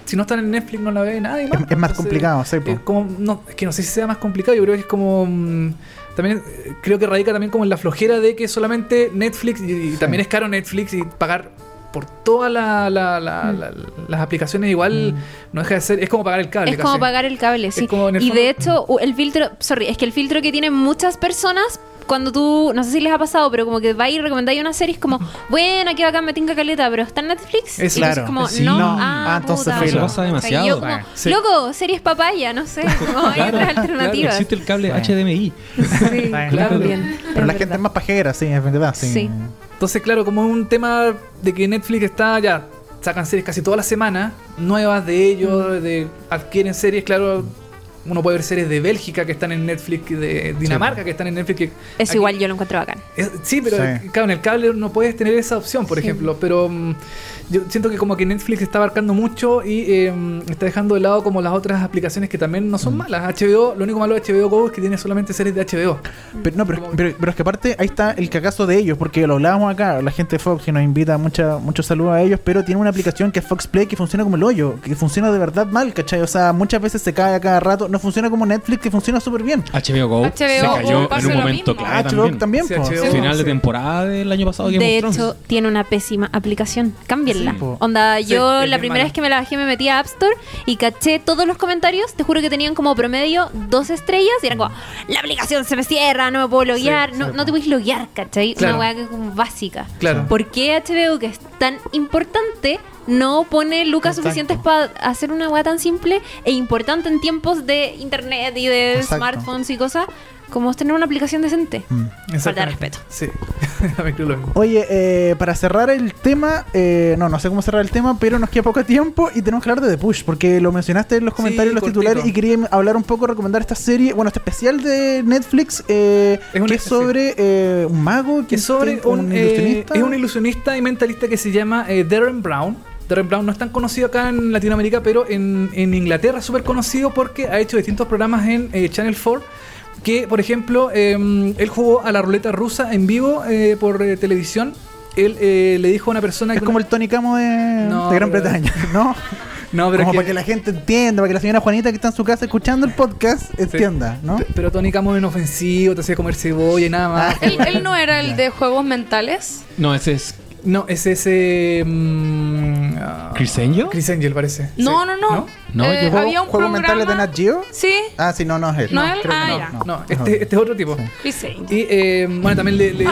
si no están en Netflix no la ve nadie más. Es- es más complicado, sí, po. es como, no, es que no sé si sea más complicado, yo creo que es como... mm, también eh, creo que radica también como en la flojera de que solamente Netflix, y, y también es caro Netflix, y pagar por todas la- la- la- Mm. la- las aplicaciones igual no deja de ser, es como pagar el cable. Es como pagar el cable, sí. el y fondo- de hecho, el filtro, sorry, es que el filtro que tienen muchas personas, cuando tú, no sé si les ha pasado, pero como que va y recomendáis una serie, es como, bueno, aquí bacán, me tinca caleta, pero está en Netflix. Es y claro. entonces como, Sí. no, No. ah, Ah, entonces puta. filo. Eso pasa Y demasiado. yo como, Sí. loco, series papaya, no sé, como hay otras Claro, alternativas. existe el cable Sí. HDMI. Sí, Claro. también. Pero es la gente es más pajera, sí, es verdad. Sí. Sí. Entonces, claro, como es un tema de que Netflix está ya, sacan series casi toda la semana, nuevas de ellos, de adquieren series, claro. Uno puede ver series de Bélgica que están en Netflix, de Dinamarca que están en Netflix. que Eso aquí- igual yo lo encuentro bacán. Es- sí, pero Sí. claro, en el cable no puedes tener esa opción, por Sí. ejemplo. Pero mm, yo siento que como que Netflix está abarcando mucho y eh, está dejando de lado como las otras aplicaciones que también no Mm. son malas. HBO, lo único malo de HBO Go es que tiene solamente series de HBO. Pero, no, pero, pero, pero es que aparte ahí está el cagazo de ellos, porque lo hablábamos acá, la gente de Fox que nos invita mucha, muchos saludos a ellos, pero tiene una aplicación que es Fox Play que funciona como el hoyo, que funciona de verdad mal, ¿cachai? O sea, muchas veces se cae a cada rato, no funciona como Netflix que funciona súper bien. HBO Go HBO se cayó Go en un momento clave HBO también. también, Sí, po. HBO. Final de temporada del año pasado Game De hecho, tiene una pésima aplicación. Cámbienla. Sí. Onda, yo la primera mala. vez que me la bajé me metí a App Store y caché todos los comentarios. Te juro que tenían como promedio dos estrellas y eran como, la aplicación se me cierra, no me puedo loguear. Sí, no, no te puedes loguear, ¿cachai? Claro. Una weá que es como básica. Claro. ¿Por qué HBO, que es tan importante, no pone lucas Exacto. suficientes para hacer una weá tan simple e importante en tiempos de internet y de Exacto. smartphones y cosas? Como es tener una aplicación decente. Mm. Falta de respeto. Sí. Oye, eh, para cerrar el tema, eh, no, no sé cómo cerrar el tema, pero nos queda poco tiempo y tenemos que hablar de The Push, porque lo mencionaste en los Sí, comentarios, los cortito. titulares, y quería hablar un poco, recomendar esta serie, bueno, este especial de Netflix, eh, Es una- que es sobre eh, un mago, que es sobre tiene- un, eh, ilusionista. es un ilusionista y mentalista que se llama eh, Darren Brown. Darren Brown no es tan conocido acá en Latinoamérica, pero en, en Inglaterra es súper conocido porque ha hecho distintos programas en eh, Channel 4. Que, por ejemplo, eh, él jugó a la ruleta rusa en vivo eh, por eh, televisión. Él eh, le dijo a una persona es que. como el Tony Camo de, No, de Gran pero- Bretaña, ¿no? No, pero como que- para que la gente entienda, para que la señora Juanita que está en su casa escuchando el podcast entienda, ¿no? P- Pero Tony Camo es inofensivo, te hacía comer cebolla y nada más. Ah, ¿Él, él no era el de juegos mentales? No, ese es No, es ese. mm, ah, Chris Angel. Chris Angel parece. No, Sí. no, no. No, Eh, yo ¿Juego- había un ¿Juegos mentales de programa- Nat Geo? Sí, Ah, sí, no, no es él. ¿No él? creo que Ah, no, no. No, este, este es otro tipo. Sí. Chris Angel. Y eh, bueno, también le, le-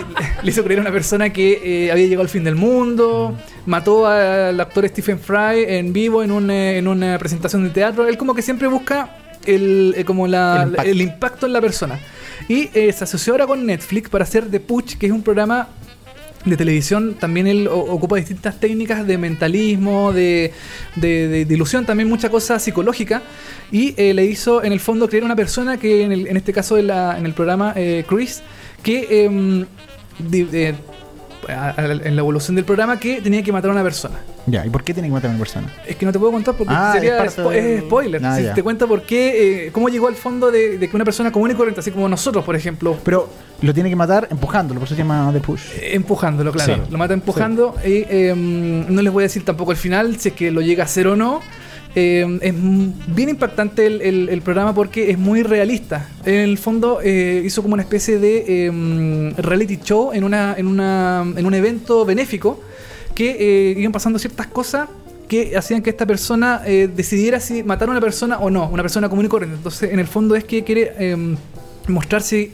le hizo creer a una persona que eh, había llegado al fin del mundo, mató al actor Stephen Fry en vivo en, un, eh, en una presentación de teatro. Él como que siempre busca el, eh, como la, El impacto. el impacto en la persona. Y eh, se asoció ahora con Netflix para hacer The Push, que es un programa de televisión. También él ocupa distintas técnicas de mentalismo, de, de, de- de ilusión, también mucha cosa psicológica. Y eh, le hizo en el fondo creer a una persona que en, el- en este caso en, la- en el programa eh, Chris, que em, eh, a- a- en la evolución del programa que tenía que matar a una persona. Ya, ¿y por qué tiene que matar a una persona? Es que no te puedo contar porque Ah, sería es spo- es spoiler. Ah, si ya. te cuento por qué, eh, cómo llegó al fondo de, de que una persona común y corriente, así como nosotros, por ejemplo, Pero lo tiene que matar empujándolo, por eso se llama The Push. eh, empujándolo, claro. Sí. Lo mata empujando. Y em, no les voy a decir tampoco el final, si es que lo llega a hacer o no. Em, es bien impactante el, el- el programa porque es muy realista. En el fondo eh, hizo como una especie de em, reality show en, una, en, una, en un evento benéfico que eh, iban pasando ciertas cosas que hacían que esta persona eh, decidiera si matar a una persona o no, una persona común y corriente. Entonces, en el fondo es que quiere em, mostrar si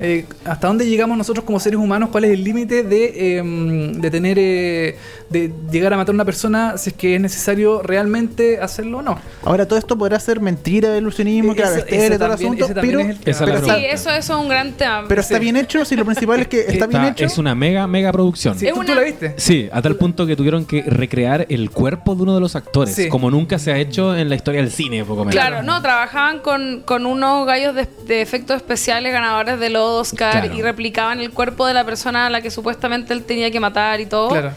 eh, hasta dónde llegamos nosotros como seres humanos, cuál es el límite de, em, de tener, eh, de llegar a matar a una persona si es que es necesario realmente hacerlo o no. Ahora, todo esto podrá ser mentira, ilusionismo, Ese- claro, ese este todo el asunto, pero, es el pero, pregunta. Sí, está, eso, eso es un gran tema. pero está Sí. bien hecho, si lo principal es que está bien hecho. Es una mega, mega producción. Sí, ¿tú, una- tú la viste? Sí, a tal punto que tuvieron que recrear el cuerpo de uno de los actores, Sí. como nunca se ha hecho en la historia del cine, poco menos. Claro, no, trabajaban con, con unos gallos de, de efectos especiales ganadores del Oscar Claro. y replicaban el cuerpo de la persona a la que supuestamente él tenía que matar y todo. Claro.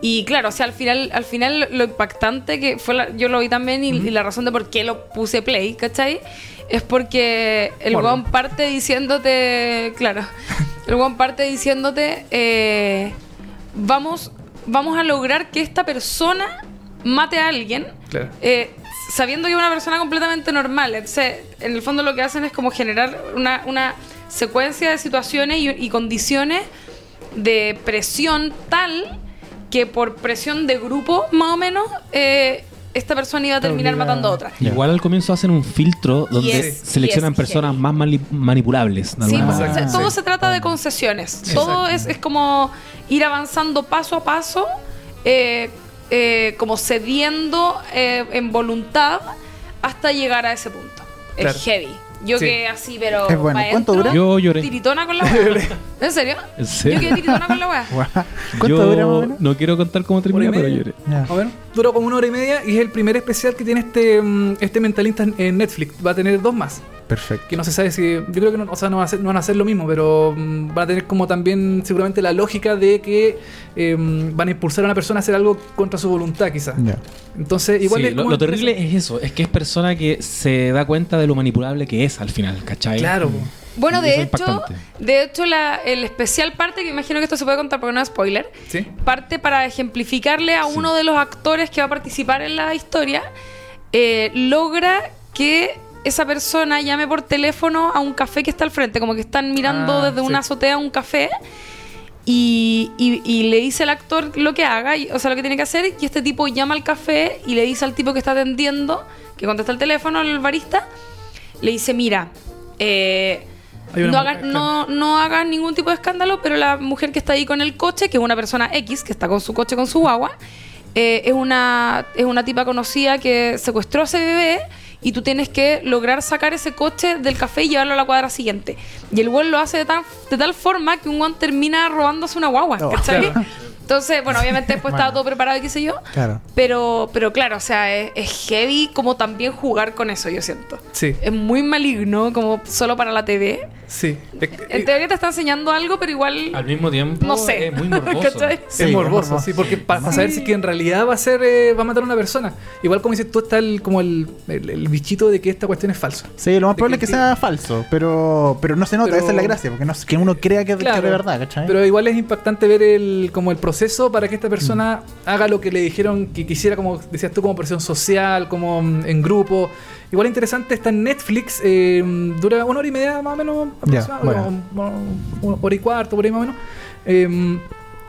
Y claro, o sea, al final, al final lo impactante que fue, la- yo lo vi también y, y la razón de por qué lo puse play, ¿cachai? Es porque el weón parte diciéndote, claro, el weón parte diciéndote, eh, vamos, vamos a lograr que esta persona mate a alguien Claro. eh, sabiendo que es una persona completamente normal. Entonces, en el fondo lo que hacen es como generar una, una secuencia de situaciones y, y condiciones de presión tal que por presión de grupo, más o menos, eh, esta persona iba a Te terminar obliga- matando a otra. Igual al comienzo hacen un filtro donde seleccionan personas más mani- manipulables. Sí, Exacto. todo Sí. se trata de concesiones. Todo es, es como ir avanzando paso a paso, eh, eh, como cediendo eh, en voluntad hasta llegar a ese punto. Claro. Es heavy. Yo Sí. quedé así, pero. Es bueno. ¿Cuánto dura? Yo lloré. Tiritona con la wea. ¿En serio? ¿En serio? Yo quedé tiritona con la wea. Guau. ¿Cuánto Yo dura más o menos? no quiero contar cómo termina, ¿Hora y pero lloré. Más o menos. Duró como una hora y media y es el primer especial que tiene este, mm, este mentalista en- en Netflix. Va a tener dos más. Perfecto. Que no se sabe si. Yo creo que no, o sea, no, van a hacer, no van a hacer lo mismo, pero mm, van a tener como también seguramente la lógica de que eh, van a impulsar a una persona a hacer algo contra su voluntad, quizás. Entonces, igual Sí, es lo, terrible es eso, es que es persona que se da cuenta de lo manipulable que es al final, ¿cachai? Claro. po. Bueno, de hecho, de hecho la, el especial parte, que imagino que esto se puede contar porque no es spoiler, ¿Sí? parte para ejemplificarle a uno de los actores que va a participar en la historia, eh, logra que esa persona llame por teléfono a un café que está al frente, como que están mirando Ah, desde sí. una azotea un café. Y, y- y le dice al actor lo que haga, y- o sea, lo que tiene que hacer, y este tipo llama al café y le dice al tipo que está atendiendo, que contesta el teléfono, al barista, le dice, mira, eh, no, hagas, no, no hagas ningún tipo de escándalo, pero la mujer que está ahí con el coche, que es una persona X, que está con su coche, con su guagua, eh, es, una, es una tipa conocida que secuestró a ese bebé y tú tienes que lograr sacar ese coche del café y llevarlo a la cuadra siguiente. Y el güey lo hace de, tan- de tal forma que un guan termina robándose una guagua, Oh, ¿cachai? claro. Entonces, bueno, obviamente después estaba Bueno. todo preparado y qué sé yo. Claro. Pero, pero claro, o sea, es, es heavy como también jugar con eso, yo siento. Sí, Es muy maligno, como solo para la TV. Sí. En teoría te está enseñando algo, pero igual. Al mismo tiempo No sé. es muy morboso. Es morboso, morboso. sí, porque para saber si que en realidad va a ser, eh, va a matar a una persona. Igual como dices tú, está el, como el, el, el bichito de que esta cuestión es falso. Sí, lo más De probable es que sea falso, pero, pero no se nota, Pero- esa es la gracia, porque no, que uno crea que, es de verdad, ¿cachai? Pero igual es impactante ver el, como el proceso para que esta persona Mm. haga lo que le dijeron que quisiera, como decías tú, como presión social, como mm, en grupo. Igual interesante, está en Netflix, eh, dura una hora y media más o menos, aproximadamente, bueno. una hora y cuarto, por ahí más o menos. Eh,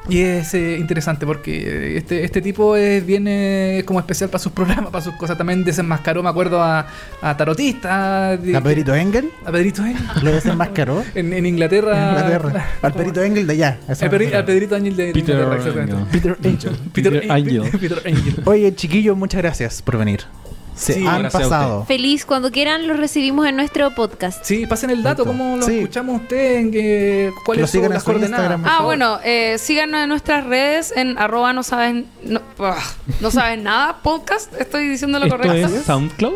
y es eh, interesante porque este, este tipo es, viene como especial para sus programas, para sus cosas. También desenmascaró, me acuerdo, a, a tarotistas. de- ¿A Pedrito Engel? A Pedrito Engel. ¿Lo desenmascaró? En, en Inglaterra. Inglaterra. Al Pedrito Engel de allá. Al, Pedri- Pedrito Ángel de de Peter Inglaterra, exactamente. Angel. Peter Angel. Peter Angel. Peter Angel. Oye, chiquillos, muchas gracias por venir. Se Sí, han pasado. Feliz cuando quieran los recibimos en nuestro podcast. Sí, pasen el dato. ¿cómo lo Sí. escuchamos ustedes? ¿En qué- Que ¿Cuáles son las su coordenadas? Ah, bueno, eh, síganos en nuestras redes en arroba no sabes, no, ah, no sabes nada podcast. Estoy diciendo lo ¿Esto correcto. es SoundCloud?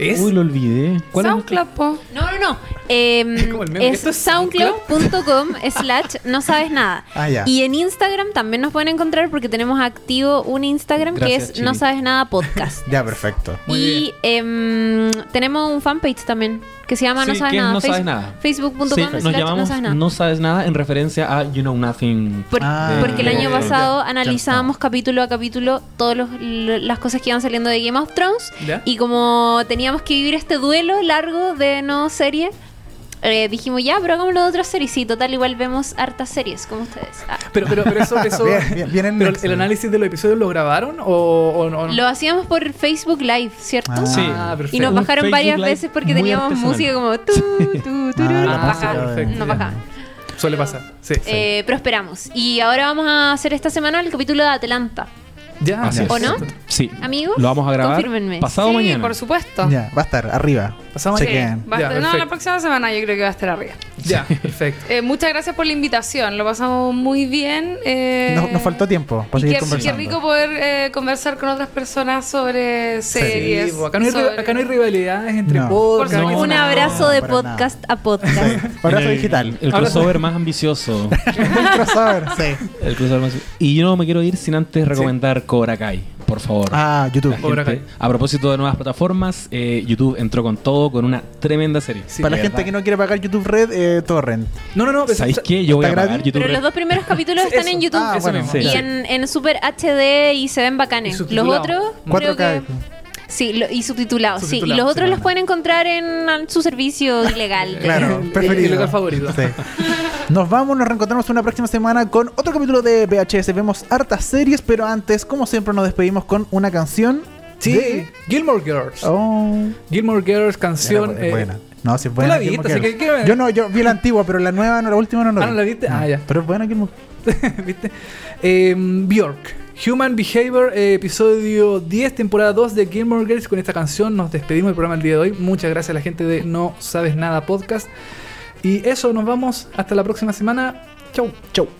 ¿Es? Uy, lo olvidé. ¿Cuál es SoundCloud, po. No, no, no. Meme. es ¿Esto es soundcloud.com slash no sabes nada. Ah, ya. Y en Instagram también nos pueden encontrar porque tenemos activo un Instagram Gracias, que es no sabes nada podcast. Ya, perfecto. Muy y em, tenemos un fanpage también que se llama Sí, No sabes nada. No Sabes Nada. Facebook.com Sí, slash nos llamamos no sabes nada. No sabes nada en referencia a You Know Nothing. Por- Ah, porque el año pasado ya. analizábamos capítulo a capítulo todas las cosas que iban saliendo de Game of Thrones ¿Ya? y como teníamos que vivir este duelo largo de no serie, eh, dijimos ya, pero hagámoslo de otras series. Sí, total, igual vemos hartas series como ustedes. Ah. Pero, pero, pero eso, eso Bien, bien, bien en pero Netflix. el análisis de los episodios lo grabaron o, o no? Lo hacíamos por Facebook Live, ¿cierto? Ah. Sí. Ah, perfecto. Y nos bajaron Facebook varias Live veces porque teníamos artesanal. música como tu, tu, tu, Ah, nos bajaban. Suele pasar. Sí. sí. Eh, pero esperamos. Y ahora vamos a hacer esta semana el capítulo de Atlanta. ya, ¿O es. no? Sí. Amigos, Lo vamos a grabar confírmenme. pasado sí, mañana. por supuesto. Ya, va a estar arriba. Pasamos Sí, Chequen. va a Ya, estar- no, la próxima semana yo creo que va a estar arriba. Ya, perfecto. Eh, muchas gracias por la invitación, lo pasamos muy bien. eh, Nos, nos faltó tiempo para y seguir qué, qué rico poder eh, conversar con otras personas sobre series. Sí, acá, no hay, sobre- acá no hay rivalidades entre No. podcasts. Un abrazo no, de podcast a podcast. Abrazo El- digital. El crossover más ambicioso. Un crossover, sí. El crossover más- Y yo no me quiero ir sin antes recomendar Cobra Kai. Por favor. Ah, YouTube. Gente- a propósito de nuevas plataformas, eh, YouTube entró con todo, con una tremenda serie. Sí, Para la gente verdad. que no quiere pagar YouTube Red, eh, Torrent. No, no, no. pero- ¿Sabéis qué? Yo voy a ¿Está pagar gratis? YouTube Pero Red. los dos primeros capítulos están en YouTube. Ah, bueno. Sí. Y en, en Super HD y se ven bacanes. Los subtitulado. otros, 4K. creo que... Sí, lo- y subtitulados, sí. Y Subtitulado, los sí, otros los bueno. pueden encontrar en su servicio ilegal. de- Claro, preferido. lugar favorito. Sí. Nos vamos, nos reencontramos una próxima semana con otro capítulo de VHS. Vemos hartas series, pero antes, como siempre, nos despedimos con una canción. Sí, de- Gilmore Girls. Oh, Gilmore Girls, canción. era bu- eh, buena. No, sí es buena. la viste, así que- que- Yo no, yo vi la antigua, pero la nueva, no, la última no, no Ah. ¿no la viste? Ah, ya. Pero es buena Gilmore. ¿Viste? Eh, Bjork. Human Behavior, eh, episodio 10, temporada 2 de Gilmore Girls. Con esta canción nos despedimos del programa el día de hoy. Muchas gracias a la gente de No Sabes Nada Podcast. Y eso, nos vamos. Hasta la próxima semana. Chau. Chau.